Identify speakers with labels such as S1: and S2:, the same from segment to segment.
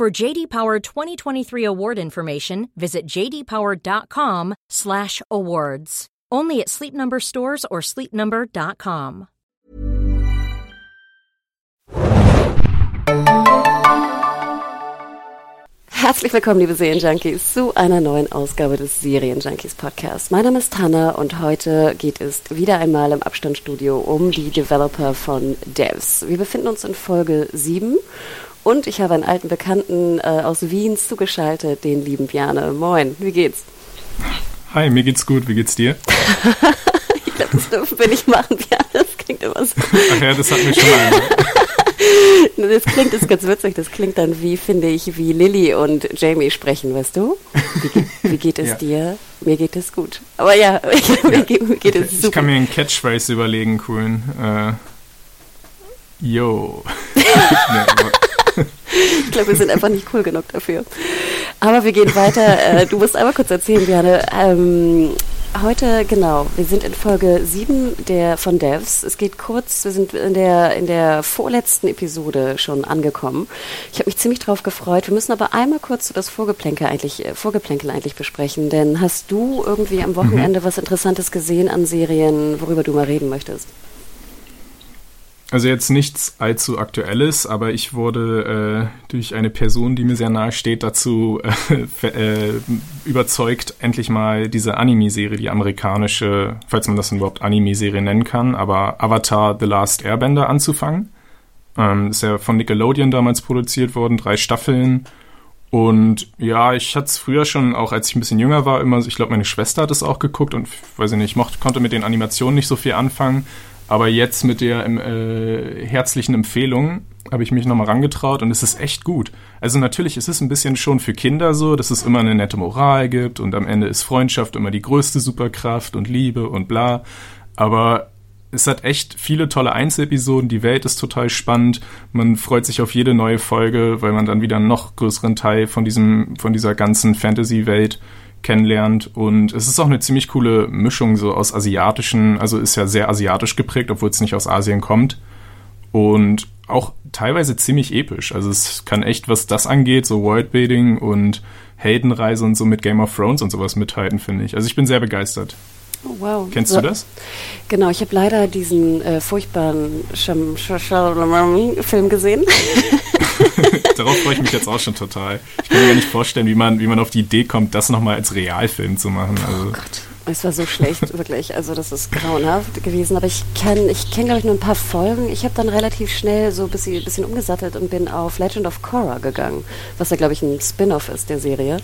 S1: For JD Power 2023 award information, visit jdpower.com/awards. Only at Sleep Number stores or sleepnumber.com.
S2: Herzlich willkommen, liebe Serienjunkies, zu einer neuen Ausgabe des Serienjunkies Podcasts. Mein Name ist Hanna und heute geht es wieder einmal im Abstandsstudio um die Developer von Devs. Wir befinden uns in Folge 7 und ich habe einen alten Bekannten äh, aus Wien zugeschaltet, den lieben Bjane. Moin, wie geht's?
S3: Hi, mir geht's gut. Wie geht's dir?
S2: ich glaube, das dürfen wir nicht machen, Bjane. Das klingt immer so.
S3: Ach ja, das hat mich schon mal.
S2: Das klingt das ist ganz witzig. Das klingt dann wie, finde ich, wie Lilly und Jamie sprechen, weißt du? Wie, wie geht es ja. dir? Mir geht es gut. Aber ja, mir, ja. Geht, mir geht es super.
S3: Ich kann mir einen Catchphrase überlegen, coolen. Äh, yo.
S2: ich glaube, wir sind einfach nicht cool genug dafür. Aber wir gehen weiter. Äh, du musst einmal kurz erzählen, Björn. Ähm, heute, genau, wir sind in Folge 7 der, von Devs. Es geht kurz, wir sind in der, in der vorletzten Episode schon angekommen. Ich habe mich ziemlich drauf gefreut. Wir müssen aber einmal kurz das Vorgeplänkel eigentlich, äh, Vorgeplänkel eigentlich besprechen. Denn hast du irgendwie am Wochenende mhm. was Interessantes gesehen an Serien, worüber du mal reden möchtest?
S3: Also jetzt nichts allzu aktuelles, aber ich wurde äh, durch eine Person, die mir sehr nahe steht, dazu äh, äh, überzeugt, endlich mal diese Anime-Serie, die amerikanische, falls man das überhaupt Anime-Serie nennen kann, aber Avatar The Last Airbender anzufangen. Ähm, ist ja von Nickelodeon damals produziert worden, drei Staffeln. Und ja, ich hatte es früher schon, auch als ich ein bisschen jünger war, immer, ich glaube, meine Schwester hat es auch geguckt und weiß ich nicht, mochte, konnte mit den Animationen nicht so viel anfangen. Aber jetzt mit der äh, herzlichen Empfehlung habe ich mich nochmal rangetraut und es ist echt gut. Also natürlich ist es ein bisschen schon für Kinder so, dass es immer eine nette Moral gibt und am Ende ist Freundschaft immer die größte Superkraft und Liebe und bla. Aber es hat echt viele tolle Einzelepisoden, die Welt ist total spannend, man freut sich auf jede neue Folge, weil man dann wieder einen noch größeren Teil von diesem, von dieser ganzen Fantasy-Welt kennenlernt. Und es ist auch eine ziemlich coole Mischung so aus asiatischen, also ist ja sehr asiatisch geprägt, obwohl es nicht aus Asien kommt. Und auch teilweise ziemlich episch. Also es kann echt, was das angeht, so Worldbuilding und Heldenreise und so mit Game of Thrones und sowas mithalten, finde ich. Also ich bin sehr begeistert.
S2: Oh, wow.
S3: Kennst du das?
S2: Genau, ich habe leider diesen äh, furchtbaren Film gesehen.
S3: Darauf freue ich mich jetzt auch schon total. Ich kann mir gar nicht vorstellen, wie man, wie man auf die Idee kommt, das nochmal als Realfilm zu machen. Also.
S2: Oh Gott. Es war so schlecht, wirklich. Also das ist grauenhaft gewesen. Aber ich kenne, ich kenne glaube ich nur ein paar Folgen. Ich habe dann relativ schnell so ein bisschen, bisschen umgesattelt und bin auf Legend of Korra gegangen, was ja glaube ich ein Spin-off ist der Serie.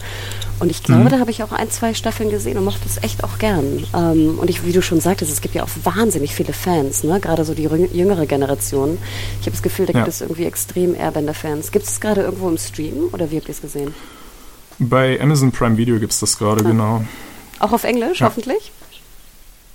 S2: Und ich glaube, mhm. da habe ich auch ein, zwei Staffeln gesehen und mochte es echt auch gern. Ähm, und ich, wie du schon sagtest, es gibt ja auch wahnsinnig viele Fans, ne? gerade so die jüngere Generation. Ich habe das Gefühl, da ja. gibt es irgendwie extrem Airbender-Fans. Gibt es gerade irgendwo im Stream oder wie habt ihr es gesehen?
S3: Bei Amazon Prime Video gibt es das gerade, ah. genau.
S2: Auch auf Englisch, ja. hoffentlich?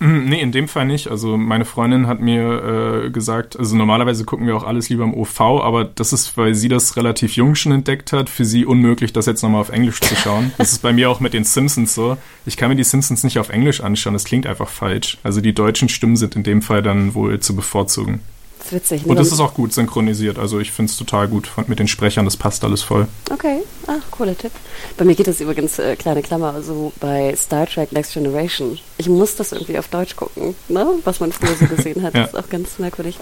S3: Hm, nee, in dem Fall nicht. Also meine Freundin hat mir äh, gesagt, also normalerweise gucken wir auch alles lieber im OV, aber das ist, weil sie das relativ jung schon entdeckt hat, für sie unmöglich, das jetzt nochmal auf Englisch zu schauen. Das ist bei mir auch mit den Simpsons so. Ich kann mir die Simpsons nicht auf Englisch anschauen, das klingt einfach falsch. Also die deutschen Stimmen sind in dem Fall dann wohl zu bevorzugen.
S2: Das ist witzig.
S3: Ne? Und das ist auch gut synchronisiert. Also ich finde es total gut mit den Sprechern. Das passt alles voll.
S2: Okay. Ach, cooler Tipp. Bei mir geht es übrigens, äh, kleine Klammer, so bei Star Trek Next Generation. Ich muss das irgendwie auf Deutsch gucken, ne? was man früher so gesehen hat. ja. Das ist auch ganz merkwürdig.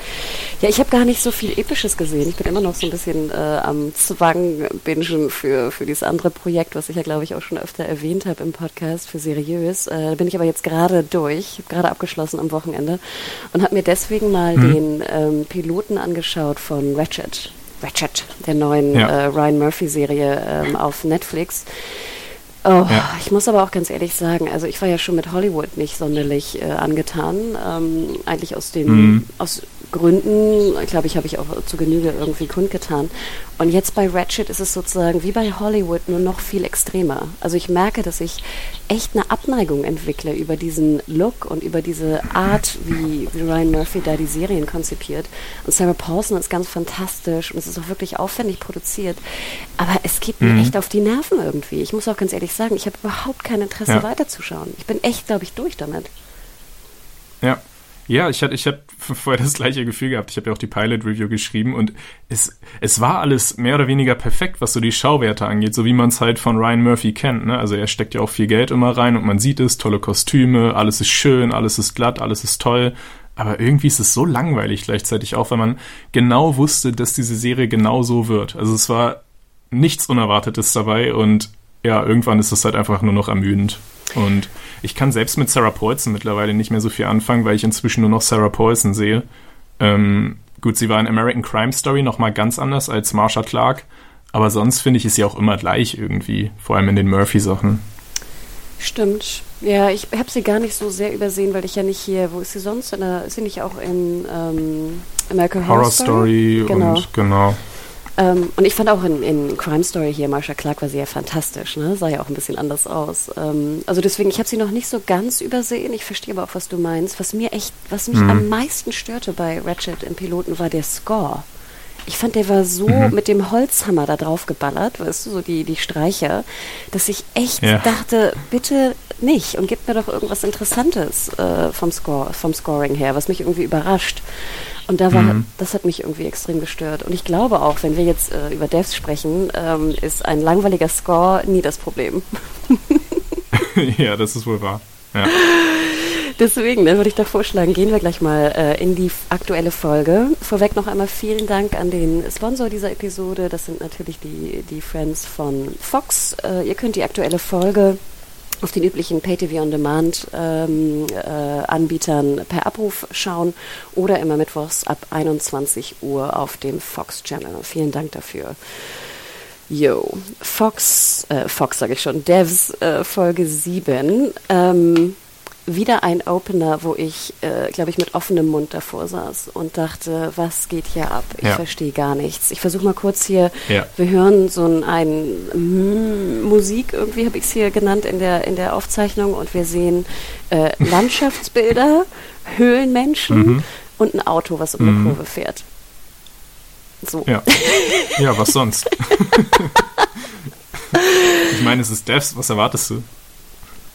S2: Ja, ich habe gar nicht so viel Episches gesehen. Ich bin immer noch so ein bisschen äh, am Zwang bingen für, für dieses andere Projekt, was ich ja, glaube ich, auch schon öfter erwähnt habe im Podcast für seriös. Äh, da bin ich aber jetzt gerade durch, gerade abgeschlossen am Wochenende und habe mir deswegen mal hm. den äh, ähm, Piloten angeschaut von Ratchet. Ratchet, der neuen ja. äh, Ryan Murphy-Serie ähm, auf Netflix. Oh, ja. ich muss aber auch ganz ehrlich sagen, also ich war ja schon mit Hollywood nicht sonderlich äh, angetan. Ähm, eigentlich aus dem, mhm. aus Gründen, glaube ich, habe ich auch zu Genüge irgendwie kundgetan. Und jetzt bei Ratchet ist es sozusagen wie bei Hollywood nur noch viel extremer. Also ich merke, dass ich echt eine Abneigung entwickle über diesen Look und über diese Art, wie, wie Ryan Murphy da die Serien konzipiert. Und Sarah Paulson ist ganz fantastisch und es ist auch wirklich aufwendig produziert. Aber es geht mir mhm. echt auf die Nerven irgendwie. Ich muss auch ganz ehrlich sagen, ich habe überhaupt kein Interesse ja. weiterzuschauen. Ich bin echt, glaube ich, durch damit.
S3: Ja, ja, ich hatte, ich hatte vorher das gleiche Gefühl gehabt. Ich habe ja auch die Pilot-Review geschrieben und es, es war alles mehr oder weniger perfekt, was so die Schauwerte angeht, so wie man es halt von Ryan Murphy kennt. Ne? Also er steckt ja auch viel Geld immer rein und man sieht es, tolle Kostüme, alles ist schön, alles ist glatt, alles ist toll. Aber irgendwie ist es so langweilig gleichzeitig auch, weil man genau wusste, dass diese Serie genau so wird. Also es war nichts Unerwartetes dabei und ja, irgendwann ist es halt einfach nur noch ermüdend. Und ich kann selbst mit Sarah Paulson mittlerweile nicht mehr so viel anfangen, weil ich inzwischen nur noch Sarah Paulson sehe. Ähm, gut, sie war in American Crime Story nochmal ganz anders als Marsha Clark, aber sonst finde ich es ja auch immer gleich irgendwie, vor allem in den Murphy-Sachen.
S2: Stimmt. Ja, ich habe sie gar nicht so sehr übersehen, weil ich ja nicht hier, wo ist sie sonst? Der, ist sie nicht auch in ähm, American Horror, Horror Story?
S3: Story genau. und genau.
S2: Ähm, und ich fand auch in, in Crime Story hier, Marsha Clark war sehr fantastisch, ne? Sah ja auch ein bisschen anders aus. Ähm, also deswegen, ich habe sie noch nicht so ganz übersehen. Ich verstehe aber auch, was du meinst. Was mir echt, was mich mhm. am meisten störte bei Ratchet im Piloten war der Score. Ich fand, der war so mhm. mit dem Holzhammer da drauf geballert, weißt du, so die, die Streicher, dass ich echt ja. dachte, bitte nicht und gib mir doch irgendwas Interessantes äh, vom Score, vom Scoring her, was mich irgendwie überrascht. Und da war, mhm. das hat mich irgendwie extrem gestört. Und ich glaube auch, wenn wir jetzt äh, über Devs sprechen, ähm, ist ein langweiliger Score nie das Problem.
S3: ja, das ist wohl wahr. Ja.
S2: Deswegen, dann würde ich doch vorschlagen, gehen wir gleich mal äh, in die aktuelle Folge. Vorweg noch einmal vielen Dank an den Sponsor dieser Episode. Das sind natürlich die, die Friends von Fox. Äh, ihr könnt die aktuelle Folge auf den üblichen Pay-TV-on-Demand-Anbietern ähm, äh, per Abruf schauen oder immer mittwochs ab 21 Uhr auf dem Fox Channel. Vielen Dank dafür. Yo, Fox, äh, Fox sage ich schon, Devs äh, Folge 7. Ähm, wieder ein Opener, wo ich, äh, glaube ich, mit offenem Mund davor saß und dachte, was geht hier ab? Ich ja. verstehe gar nichts. Ich versuche mal kurz hier, ja. wir hören so ein, ein mm, Musik, irgendwie habe ich es hier genannt in der, in der Aufzeichnung und wir sehen äh, Landschaftsbilder, Höhlenmenschen mhm. und ein Auto, was um mhm. eine Kurve fährt.
S3: So. Ja, ja was sonst? ich meine, es ist Devs, was erwartest du?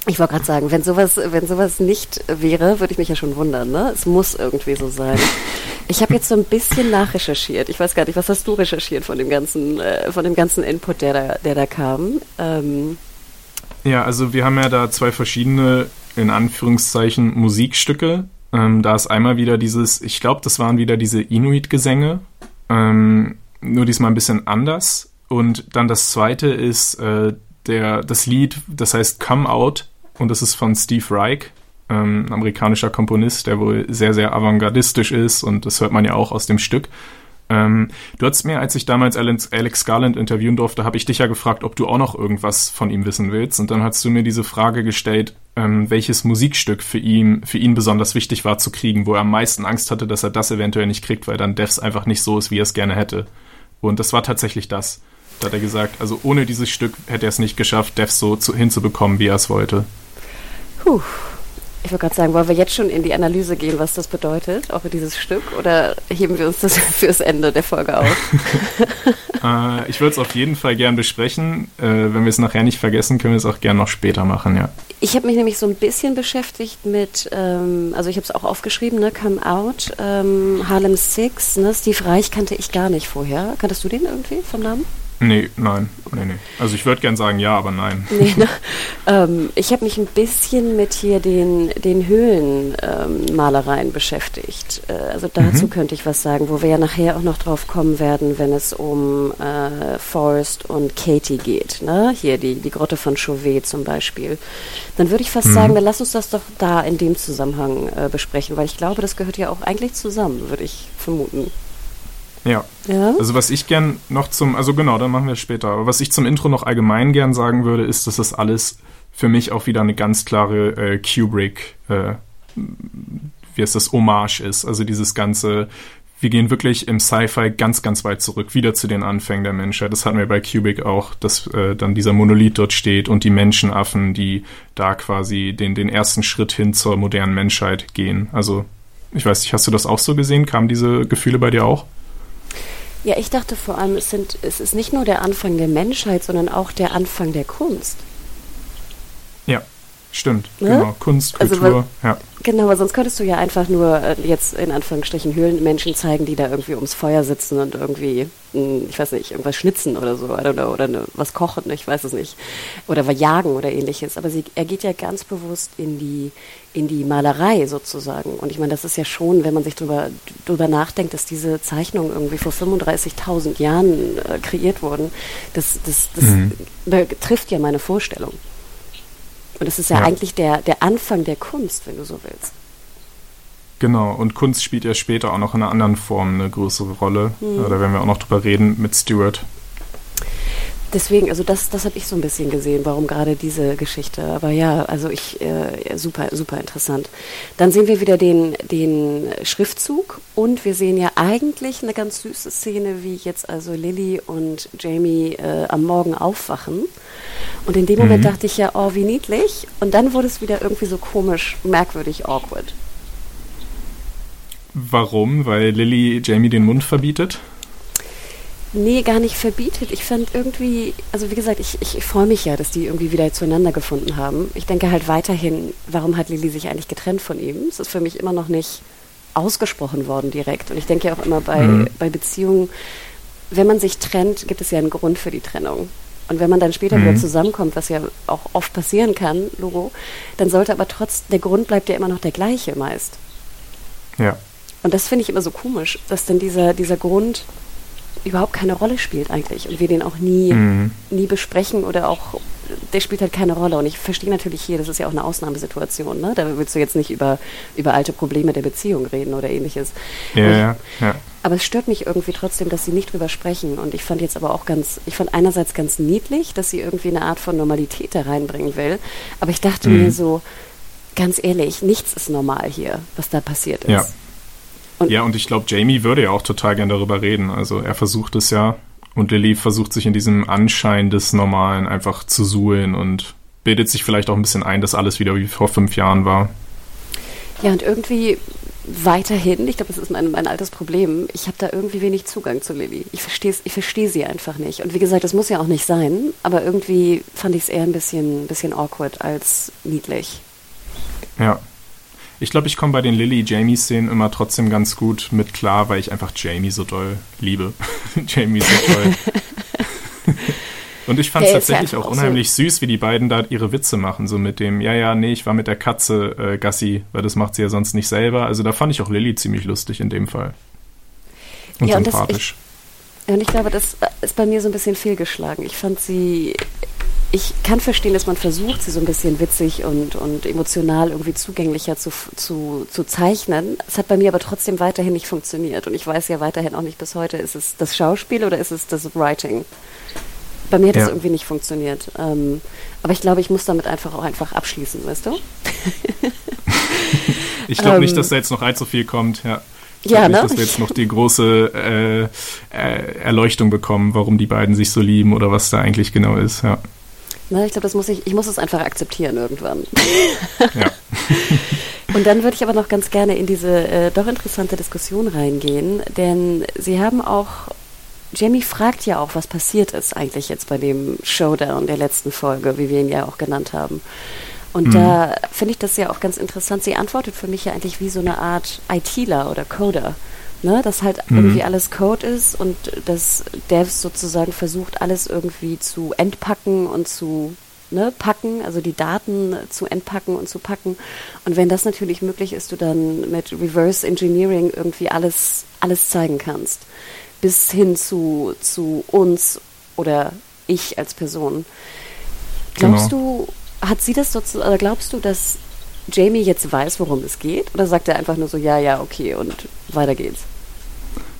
S2: Ich wollte gerade sagen, wenn sowas, wenn sowas nicht wäre, würde ich mich ja schon wundern. Ne? Es muss irgendwie so sein. Ich habe jetzt so ein bisschen nachrecherchiert. Ich weiß gar nicht, was hast du recherchiert von dem ganzen, äh, von dem ganzen Input, der da, der da kam? Ähm
S3: ja, also wir haben ja da zwei verschiedene, in Anführungszeichen, Musikstücke. Ähm, da ist einmal wieder dieses, ich glaube, das waren wieder diese Inuit-Gesänge, ähm, nur diesmal ein bisschen anders. Und dann das zweite ist äh, der, das Lied, das heißt Come Out und das ist von Steve Reich, ähm, amerikanischer Komponist, der wohl sehr, sehr avantgardistisch ist und das hört man ja auch aus dem Stück. Ähm, du hast mir, als ich damals Alex, Alex Garland interviewen durfte, habe ich dich ja gefragt, ob du auch noch irgendwas von ihm wissen willst. Und dann hast du mir diese Frage gestellt, ähm, welches Musikstück für ihn, für ihn besonders wichtig war zu kriegen, wo er am meisten Angst hatte, dass er das eventuell nicht kriegt, weil dann Devs einfach nicht so ist, wie er es gerne hätte. Und das war tatsächlich das. Da hat er gesagt, also ohne dieses Stück hätte er es nicht geschafft, Devs so zu, hinzubekommen, wie er es wollte.
S2: Puh. Ich wollte gerade sagen, wollen wir jetzt schon in die Analyse gehen, was das bedeutet, auch für dieses Stück, oder heben wir uns das fürs Ende der Folge auf?
S3: äh, ich würde es auf jeden Fall gern besprechen. Äh, wenn wir es nachher nicht vergessen, können wir es auch gern noch später machen, ja.
S2: Ich habe mich nämlich so ein bisschen beschäftigt mit, ähm, also ich habe es auch aufgeschrieben, ne, Come Out, ähm, Harlem Six, ne, Steve Reich kannte ich gar nicht vorher. Kanntest du den irgendwie vom Namen?
S3: Nee, nein, nee, nee. Also ich würde gern sagen ja, aber nein. Nee,
S2: ne? ähm, ich habe mich ein bisschen mit hier den, den Höhlenmalereien ähm, beschäftigt. Äh, also dazu mhm. könnte ich was sagen, wo wir ja nachher auch noch drauf kommen werden, wenn es um äh, Forrest und Katie geht. Ne? Hier die, die Grotte von Chauvet zum Beispiel. Dann würde ich fast mhm. sagen, dann lass uns das doch da in dem Zusammenhang äh, besprechen, weil ich glaube, das gehört ja auch eigentlich zusammen, würde ich vermuten.
S3: Ja. ja. Also was ich gern noch zum, also genau, dann machen wir später. Aber was ich zum Intro noch allgemein gern sagen würde, ist, dass das alles für mich auch wieder eine ganz klare äh, Kubrick, äh, wie es das Hommage ist. Also dieses ganze, wir gehen wirklich im Sci-Fi ganz, ganz weit zurück, wieder zu den Anfängen der Menschheit. Das hatten wir bei Cubic auch, dass äh, dann dieser Monolith dort steht und die Menschenaffen, die da quasi den, den ersten Schritt hin zur modernen Menschheit gehen. Also, ich weiß nicht, hast du das auch so gesehen? Kamen diese Gefühle bei dir auch?
S2: Ja, ich dachte vor allem, es, sind, es ist nicht nur der Anfang der Menschheit, sondern auch der Anfang der Kunst.
S3: Stimmt. Ne? Genau. Kunst, Kultur, also,
S2: ja. Genau, weil sonst könntest du ja einfach nur äh, jetzt in Anführungsstrichen Höhlenmenschen zeigen, die da irgendwie ums Feuer sitzen und irgendwie, hm, ich weiß nicht, irgendwas schnitzen oder so, oder, oder ne, was kochen, ich weiß es nicht. Oder jagen oder ähnliches. Aber sie, er geht ja ganz bewusst in die, in die Malerei sozusagen. Und ich meine, das ist ja schon, wenn man sich drüber, drüber nachdenkt, dass diese Zeichnungen irgendwie vor 35.000 Jahren äh, kreiert wurden, das, das, das mhm. trifft ja meine Vorstellung. Und es ist ja, ja, eigentlich der, der Anfang der Kunst, wenn du so willst.
S3: Genau, und Kunst spielt ja später auch noch in einer anderen Form eine größere Rolle. Hm. Da werden wir auch noch drüber reden mit Stuart.
S2: Deswegen, also das, das habe ich so ein bisschen gesehen, warum gerade diese Geschichte. Aber ja, also ich, äh, super, super interessant. Dann sehen wir wieder den, den Schriftzug und wir sehen ja eigentlich eine ganz süße Szene, wie jetzt also Lilly und Jamie äh, am Morgen aufwachen. Und in dem Moment mhm. dachte ich ja, oh, wie niedlich. Und dann wurde es wieder irgendwie so komisch, merkwürdig, awkward.
S3: Warum? Weil Lilly Jamie den Mund verbietet?
S2: Nee, gar nicht verbietet. Ich fand irgendwie, also wie gesagt, ich, ich, ich freue mich ja, dass die irgendwie wieder zueinander gefunden haben. Ich denke halt weiterhin, warum hat Lilly sich eigentlich getrennt von ihm? Es ist für mich immer noch nicht ausgesprochen worden direkt. Und ich denke ja auch immer bei, mhm. bei Beziehungen, wenn man sich trennt, gibt es ja einen Grund für die Trennung. Und wenn man dann später mhm. wieder zusammenkommt, was ja auch oft passieren kann, Logo, dann sollte aber trotz, der Grund bleibt ja immer noch der gleiche meist.
S3: Ja.
S2: Und das finde ich immer so komisch, dass dann dieser, dieser Grund überhaupt keine Rolle spielt eigentlich und wir den auch nie, mhm. nie besprechen oder auch, der spielt halt keine Rolle. Und ich verstehe natürlich hier, das ist ja auch eine Ausnahmesituation, ne? Da willst du jetzt nicht über, über alte Probleme der Beziehung reden oder ähnliches.
S3: Ja, ich, ja, ja.
S2: Aber es stört mich irgendwie trotzdem, dass sie nicht drüber sprechen. Und ich fand jetzt aber auch ganz, ich fand einerseits ganz niedlich, dass sie irgendwie eine Art von Normalität da reinbringen will. Aber ich dachte mhm. mir so, ganz ehrlich, nichts ist normal hier, was da passiert ist.
S3: Ja. Und ja, und ich glaube, Jamie würde ja auch total gern darüber reden. Also er versucht es ja und Lilly versucht sich in diesem Anschein des Normalen einfach zu suhlen und bildet sich vielleicht auch ein bisschen ein, dass alles wieder wie vor fünf Jahren war.
S2: Ja, und irgendwie weiterhin, ich glaube, das ist mein, mein altes Problem, ich habe da irgendwie wenig Zugang zu Lilly. Ich verstehe ich versteh sie einfach nicht. Und wie gesagt, das muss ja auch nicht sein, aber irgendwie fand ich es eher ein bisschen, bisschen awkward als niedlich.
S3: Ja, ich glaube, ich komme bei den Lily-Jamie-Szenen immer trotzdem ganz gut mit klar, weil ich einfach Jamie so doll liebe. Jamie so toll. Und ich fand es tatsächlich auch unheimlich so. süß, wie die beiden da ihre Witze machen, so mit dem, ja, ja, nee, ich war mit der Katze äh, Gassi, weil das macht sie ja sonst nicht selber. Also da fand ich auch Lilly ziemlich lustig in dem Fall. Und ja, sympathisch.
S2: Und, das, ich, und ich glaube, das ist bei mir so ein bisschen fehlgeschlagen. Ich fand sie ich kann verstehen, dass man versucht, sie so ein bisschen witzig und, und emotional irgendwie zugänglicher zu, zu, zu zeichnen. Es hat bei mir aber trotzdem weiterhin nicht funktioniert. Und ich weiß ja weiterhin auch nicht bis heute, ist es das Schauspiel oder ist es das Writing? Bei mir hat ja. das irgendwie nicht funktioniert. Ähm, aber ich glaube, ich muss damit einfach auch einfach abschließen, weißt du?
S3: ich glaube ähm, nicht, dass da jetzt noch allzu viel kommt, ja. Ich ja, nicht, ne? dass wir jetzt noch die große äh, äh, Erleuchtung bekommen, warum die beiden sich so lieben oder was da eigentlich genau ist, ja.
S2: Ne, ich glaube, das muss ich, ich muss es einfach akzeptieren irgendwann. Ja. Und dann würde ich aber noch ganz gerne in diese äh, doch interessante Diskussion reingehen, denn Sie haben auch, Jamie fragt ja auch, was passiert ist eigentlich jetzt bei dem Showdown der letzten Folge, wie wir ihn ja auch genannt haben. Und mhm. da finde ich das ja auch ganz interessant. Sie antwortet für mich ja eigentlich wie so eine Art ITler oder Coder ne, dass halt mhm. irgendwie alles Code ist und dass Devs sozusagen versucht, alles irgendwie zu entpacken und zu ne, packen, also die Daten zu entpacken und zu packen. Und wenn das natürlich möglich ist, du dann mit Reverse Engineering irgendwie alles, alles zeigen kannst. Bis hin zu, zu uns oder ich als Person. Glaubst genau. du, hat sie das sozusagen, oder glaubst du, dass Jamie jetzt weiß, worum es geht? Oder sagt er einfach nur so, ja, ja, okay, und weiter geht's?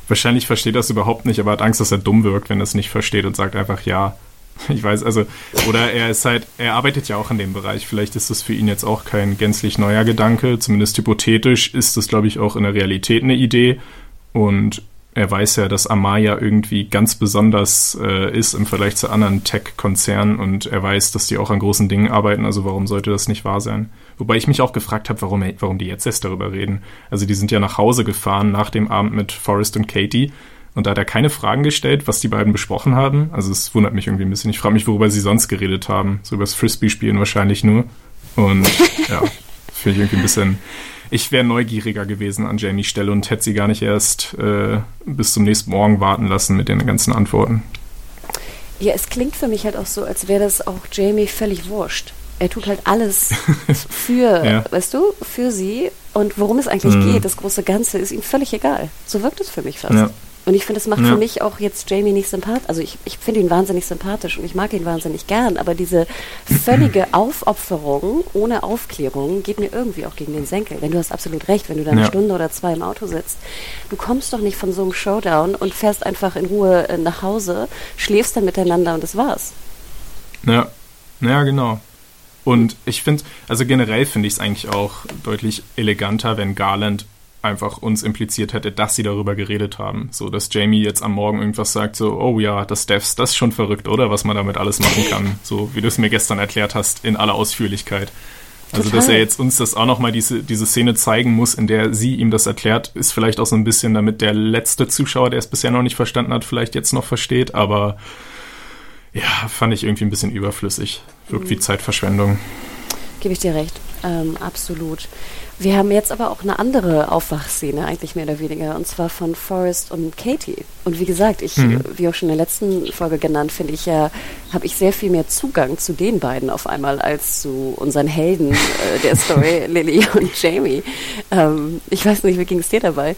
S3: Wahrscheinlich versteht er es überhaupt nicht, aber hat Angst, dass er dumm wirkt, wenn er es nicht versteht und sagt einfach ja. Ich weiß, also, oder er ist halt, er arbeitet ja auch in dem Bereich. Vielleicht ist das für ihn jetzt auch kein gänzlich neuer Gedanke. Zumindest hypothetisch ist das, glaube ich, auch in der Realität eine Idee. Und er weiß ja, dass Amaya irgendwie ganz besonders äh, ist im Vergleich zu anderen Tech-Konzernen und er weiß, dass die auch an großen Dingen arbeiten, also warum sollte das nicht wahr sein? Wobei ich mich auch gefragt habe, warum, warum die jetzt erst darüber reden. Also die sind ja nach Hause gefahren nach dem Abend mit Forrest und Katie und da hat er keine Fragen gestellt, was die beiden besprochen haben. Also es wundert mich irgendwie ein bisschen. Ich frage mich, worüber sie sonst geredet haben. So über das Frisbee-Spielen wahrscheinlich nur. Und ja, finde ich irgendwie ein bisschen ich wäre neugieriger gewesen an Jamies Stelle und hätte sie gar nicht erst äh, bis zum nächsten Morgen warten lassen mit den ganzen Antworten.
S2: Ja, es klingt für mich halt auch so, als wäre das auch Jamie völlig wurscht. Er tut halt alles für, ja. weißt du, für sie. Und worum es eigentlich mhm. geht, das große Ganze, ist ihm völlig egal. So wirkt es für mich fast. Ja. Und ich finde, das macht ja. für mich auch jetzt Jamie nicht sympathisch. Also ich, ich finde ihn wahnsinnig sympathisch und ich mag ihn wahnsinnig gern, aber diese völlige Aufopferung ohne Aufklärung geht mir irgendwie auch gegen den Senkel. Wenn du hast absolut recht, wenn du da eine ja. Stunde oder zwei im Auto sitzt, du kommst doch nicht von so einem Showdown und fährst einfach in Ruhe äh, nach Hause, schläfst dann miteinander und das war's.
S3: Ja, ja, genau. Und ich finde, also generell finde ich es eigentlich auch deutlich eleganter, wenn Garland einfach uns impliziert hätte, dass sie darüber geredet haben. So, dass Jamie jetzt am Morgen irgendwas sagt, so, oh ja, das Devs, das ist schon verrückt, oder? Was man damit alles machen kann. So, wie du es mir gestern erklärt hast, in aller Ausführlichkeit. Also, Total. dass er jetzt uns das auch nochmal diese, diese Szene zeigen muss, in der sie ihm das erklärt, ist vielleicht auch so ein bisschen, damit der letzte Zuschauer, der es bisher noch nicht verstanden hat, vielleicht jetzt noch versteht, aber ja, fand ich irgendwie ein bisschen überflüssig. Wirkt mhm. wie Zeitverschwendung.
S2: Gebe ich dir recht. Ähm, absolut. Wir haben jetzt aber auch eine andere Aufwachszene, eigentlich mehr oder weniger, und zwar von Forrest und Katie. Und wie gesagt, ich, mhm. wie auch schon in der letzten Folge genannt, finde ich ja, habe ich sehr viel mehr Zugang zu den beiden auf einmal als zu unseren Helden äh, der Story, Lily und Jamie. Ähm, ich weiß nicht, wie ging es dir dabei?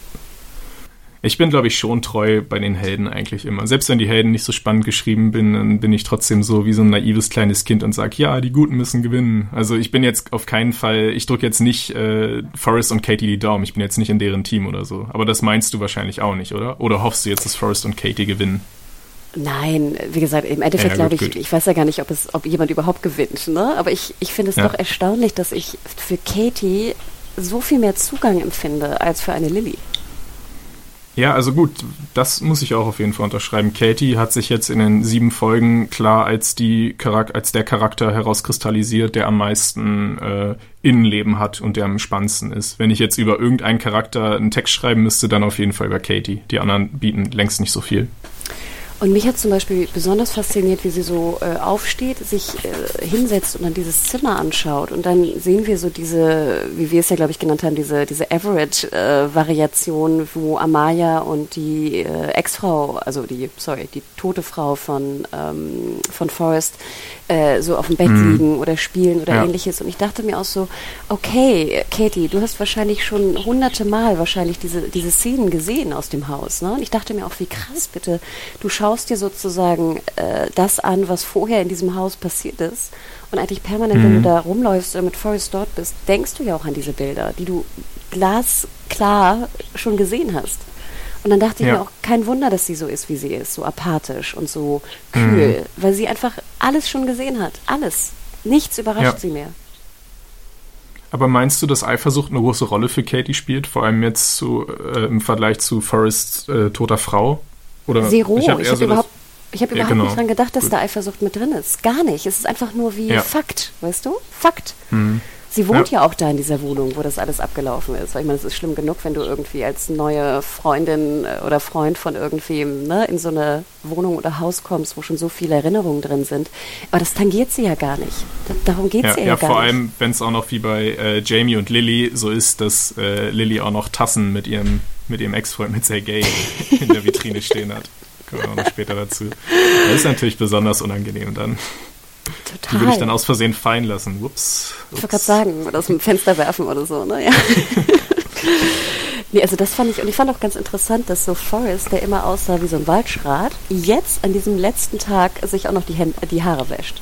S3: Ich bin, glaube ich, schon treu bei den Helden eigentlich immer. Selbst wenn die Helden nicht so spannend geschrieben bin, dann bin ich trotzdem so wie so ein naives kleines Kind und sage, ja, die Guten müssen gewinnen. Also ich bin jetzt auf keinen Fall, ich drücke jetzt nicht äh, Forrest und Katie die Daumen. Ich bin jetzt nicht in deren Team oder so. Aber das meinst du wahrscheinlich auch nicht, oder? Oder hoffst du jetzt, dass Forrest und Katie gewinnen?
S2: Nein, wie gesagt, im Endeffekt ja, glaube ich, gut. ich weiß ja gar nicht, ob es, ob jemand überhaupt gewinnt, ne? Aber ich, ich finde es ja. doch erstaunlich, dass ich für Katie so viel mehr Zugang empfinde als für eine Lilly.
S3: Ja, also gut, das muss ich auch auf jeden Fall unterschreiben. Katie hat sich jetzt in den sieben Folgen klar als, die Charak als der Charakter herauskristallisiert, der am meisten äh, Innenleben hat und der am spannendsten ist. Wenn ich jetzt über irgendeinen Charakter einen Text schreiben müsste, dann auf jeden Fall über Katie. Die anderen bieten längst nicht so viel.
S2: Und mich hat zum Beispiel besonders fasziniert, wie sie so äh, aufsteht, sich äh, hinsetzt und dann dieses Zimmer anschaut. Und dann sehen wir so diese, wie wir es ja, glaube ich, genannt haben, diese, diese Average-Variation, äh, wo Amaya und die äh, Ex-Frau, also die, sorry, die tote Frau von, ähm, von Forrest, äh, so auf dem Bett mhm. liegen oder spielen oder ja. ähnliches. Und ich dachte mir auch so, okay, Katie, du hast wahrscheinlich schon hunderte Mal wahrscheinlich diese, diese Szenen gesehen aus dem Haus. Ne? Und ich dachte mir auch, wie krass bitte, du schaust dir sozusagen äh, das an, was vorher in diesem Haus passiert ist. Und eigentlich permanent, mhm. wenn du mhm. da rumläufst oder mit Forrest dort bist, denkst du ja auch an diese Bilder, die du glasklar schon gesehen hast. Und dann dachte ich ja. mir auch, kein Wunder, dass sie so ist, wie sie ist, so apathisch und so kühl, mhm. weil sie einfach alles schon gesehen hat. Alles. Nichts überrascht ja. sie mehr.
S3: Aber meinst du, dass Eifersucht eine große Rolle für Katie spielt, vor allem jetzt zu, äh, im Vergleich zu Forrests äh, toter Frau?
S2: Oder Zero. Ich habe hab so überhaupt, ich hab ja, überhaupt genau. nicht dran gedacht, dass Gut. da Eifersucht mit drin ist. Gar nicht. Es ist einfach nur wie. Fakt, weißt du? Fakt. Mhm. Sie wohnt ja. ja. auch da in dieser Wohnung, wo das alles abgelaufen ist. Weil ich meine, es ist schlimm genug, wenn du irgendwie als neue Freundin äh, oder Freund von irgendwem ne, in so eine Wohnung oder Haus kommst, wo schon so viele Erinnerungen drin sind. Aber das tangiert sie ja gar nicht. darum geht es ja, ja, ja gar nicht. Ja,
S3: vor allem, wenn es auch noch wie bei äh, Jamie und Lily so ist, dass äh, Lily auch noch Tassen mit ihrem, mit ihrem Ex-Freund, mit Sergei, in der Vitrine stehen hat. Kommen wir auch noch später dazu. Das ist natürlich besonders unangenehm dann. Total. Die würde ich dann aus Versehen fallen lassen. Ups.
S2: Ich wollte gerade sagen, oder aus dem Fenster werfen oder so, ne? Ja. nee, also das fand ich, und ich fand auch ganz interessant, dass so Forrest, der immer aussah wie so ein Waldschrat, jetzt an diesem letzten Tag sich auch noch die, Hände, die Haare wäscht.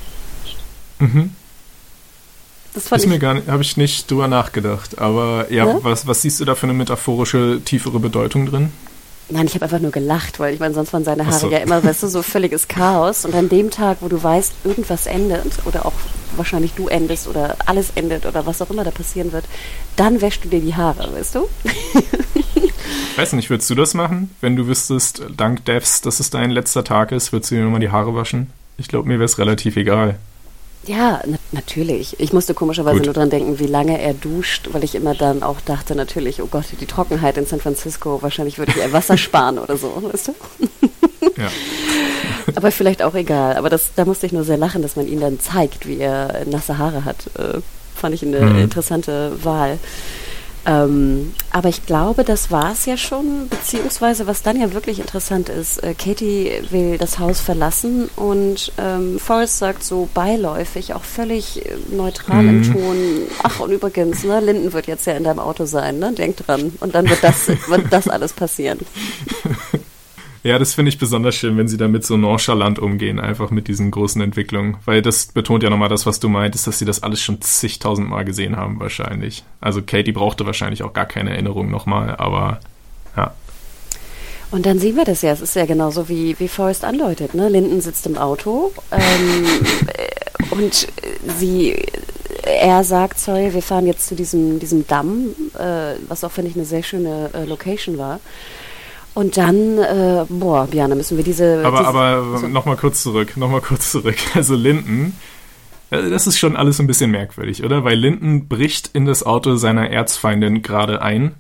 S3: Mhm. Das fand ist mir gar nicht, habe ich nicht drüber nachgedacht. Aber ja, ne? was, was siehst du da für eine metaphorische, tiefere Bedeutung drin?
S2: Nein, ich habe einfach nur gelacht, weil ich meine, sonst waren seine Haare so. ja immer, weißt du, so völliges Chaos. Und an dem Tag, wo du weißt, irgendwas endet oder auch wahrscheinlich du endest oder alles endet oder was auch immer da passieren wird, dann wäschst du dir die Haare, weißt du?
S3: Ich weiß nicht, würdest du das machen, wenn du wüsstest, dank Devs, dass es dein letzter Tag ist, würdest du dir nochmal die Haare waschen? Ich glaube, mir wäre es relativ egal.
S2: Ja, na natürlich. Ich musste komischerweise Gut. nur dran denken, wie lange er duscht, weil ich immer dann auch dachte, natürlich, oh Gott, die Trockenheit in San Francisco, wahrscheinlich würde ich eher Wasser sparen oder so, weißt du? Ja. Aber vielleicht auch egal. Aber das, da musste ich nur sehr lachen, dass man ihn dann zeigt, wie er nasse Haare hat. Äh, fand ich eine mhm. interessante Wahl. Ähm, aber ich glaube, das war es ja schon, beziehungsweise was dann ja wirklich interessant ist, äh, Katie will das Haus verlassen und ähm, Forrest sagt so beiläufig, auch völlig äh, neutral mhm. im Ton, ach und übrigens, ne, Linden wird jetzt ja in deinem Auto sein, ne, denk dran. Und dann wird das, wird das alles passieren.
S3: Ja, das finde ich besonders schön, wenn sie damit so nonchalant umgehen, einfach mit diesen großen Entwicklungen. Weil das betont ja nochmal das, was du meintest, dass sie das alles schon zigtausend Mal gesehen haben, wahrscheinlich. Also Katie brauchte wahrscheinlich auch gar keine Erinnerung nochmal, aber ja.
S2: Und dann sehen wir das ja, es ist ja genauso wie, wie Forrest andeutet, ne? Linden sitzt im Auto ähm, und sie er sagt, sorry, wir fahren jetzt zu diesem, diesem Damm, äh, was auch, finde ich, eine sehr schöne äh, Location war. Und dann, äh, boah, Björn, müssen wir diese.
S3: Aber,
S2: diese,
S3: aber so. nochmal kurz zurück, nochmal kurz zurück. Also Linden, äh, das ist schon alles ein bisschen merkwürdig, oder? Weil Linden bricht in das Auto seiner Erzfeindin gerade ein,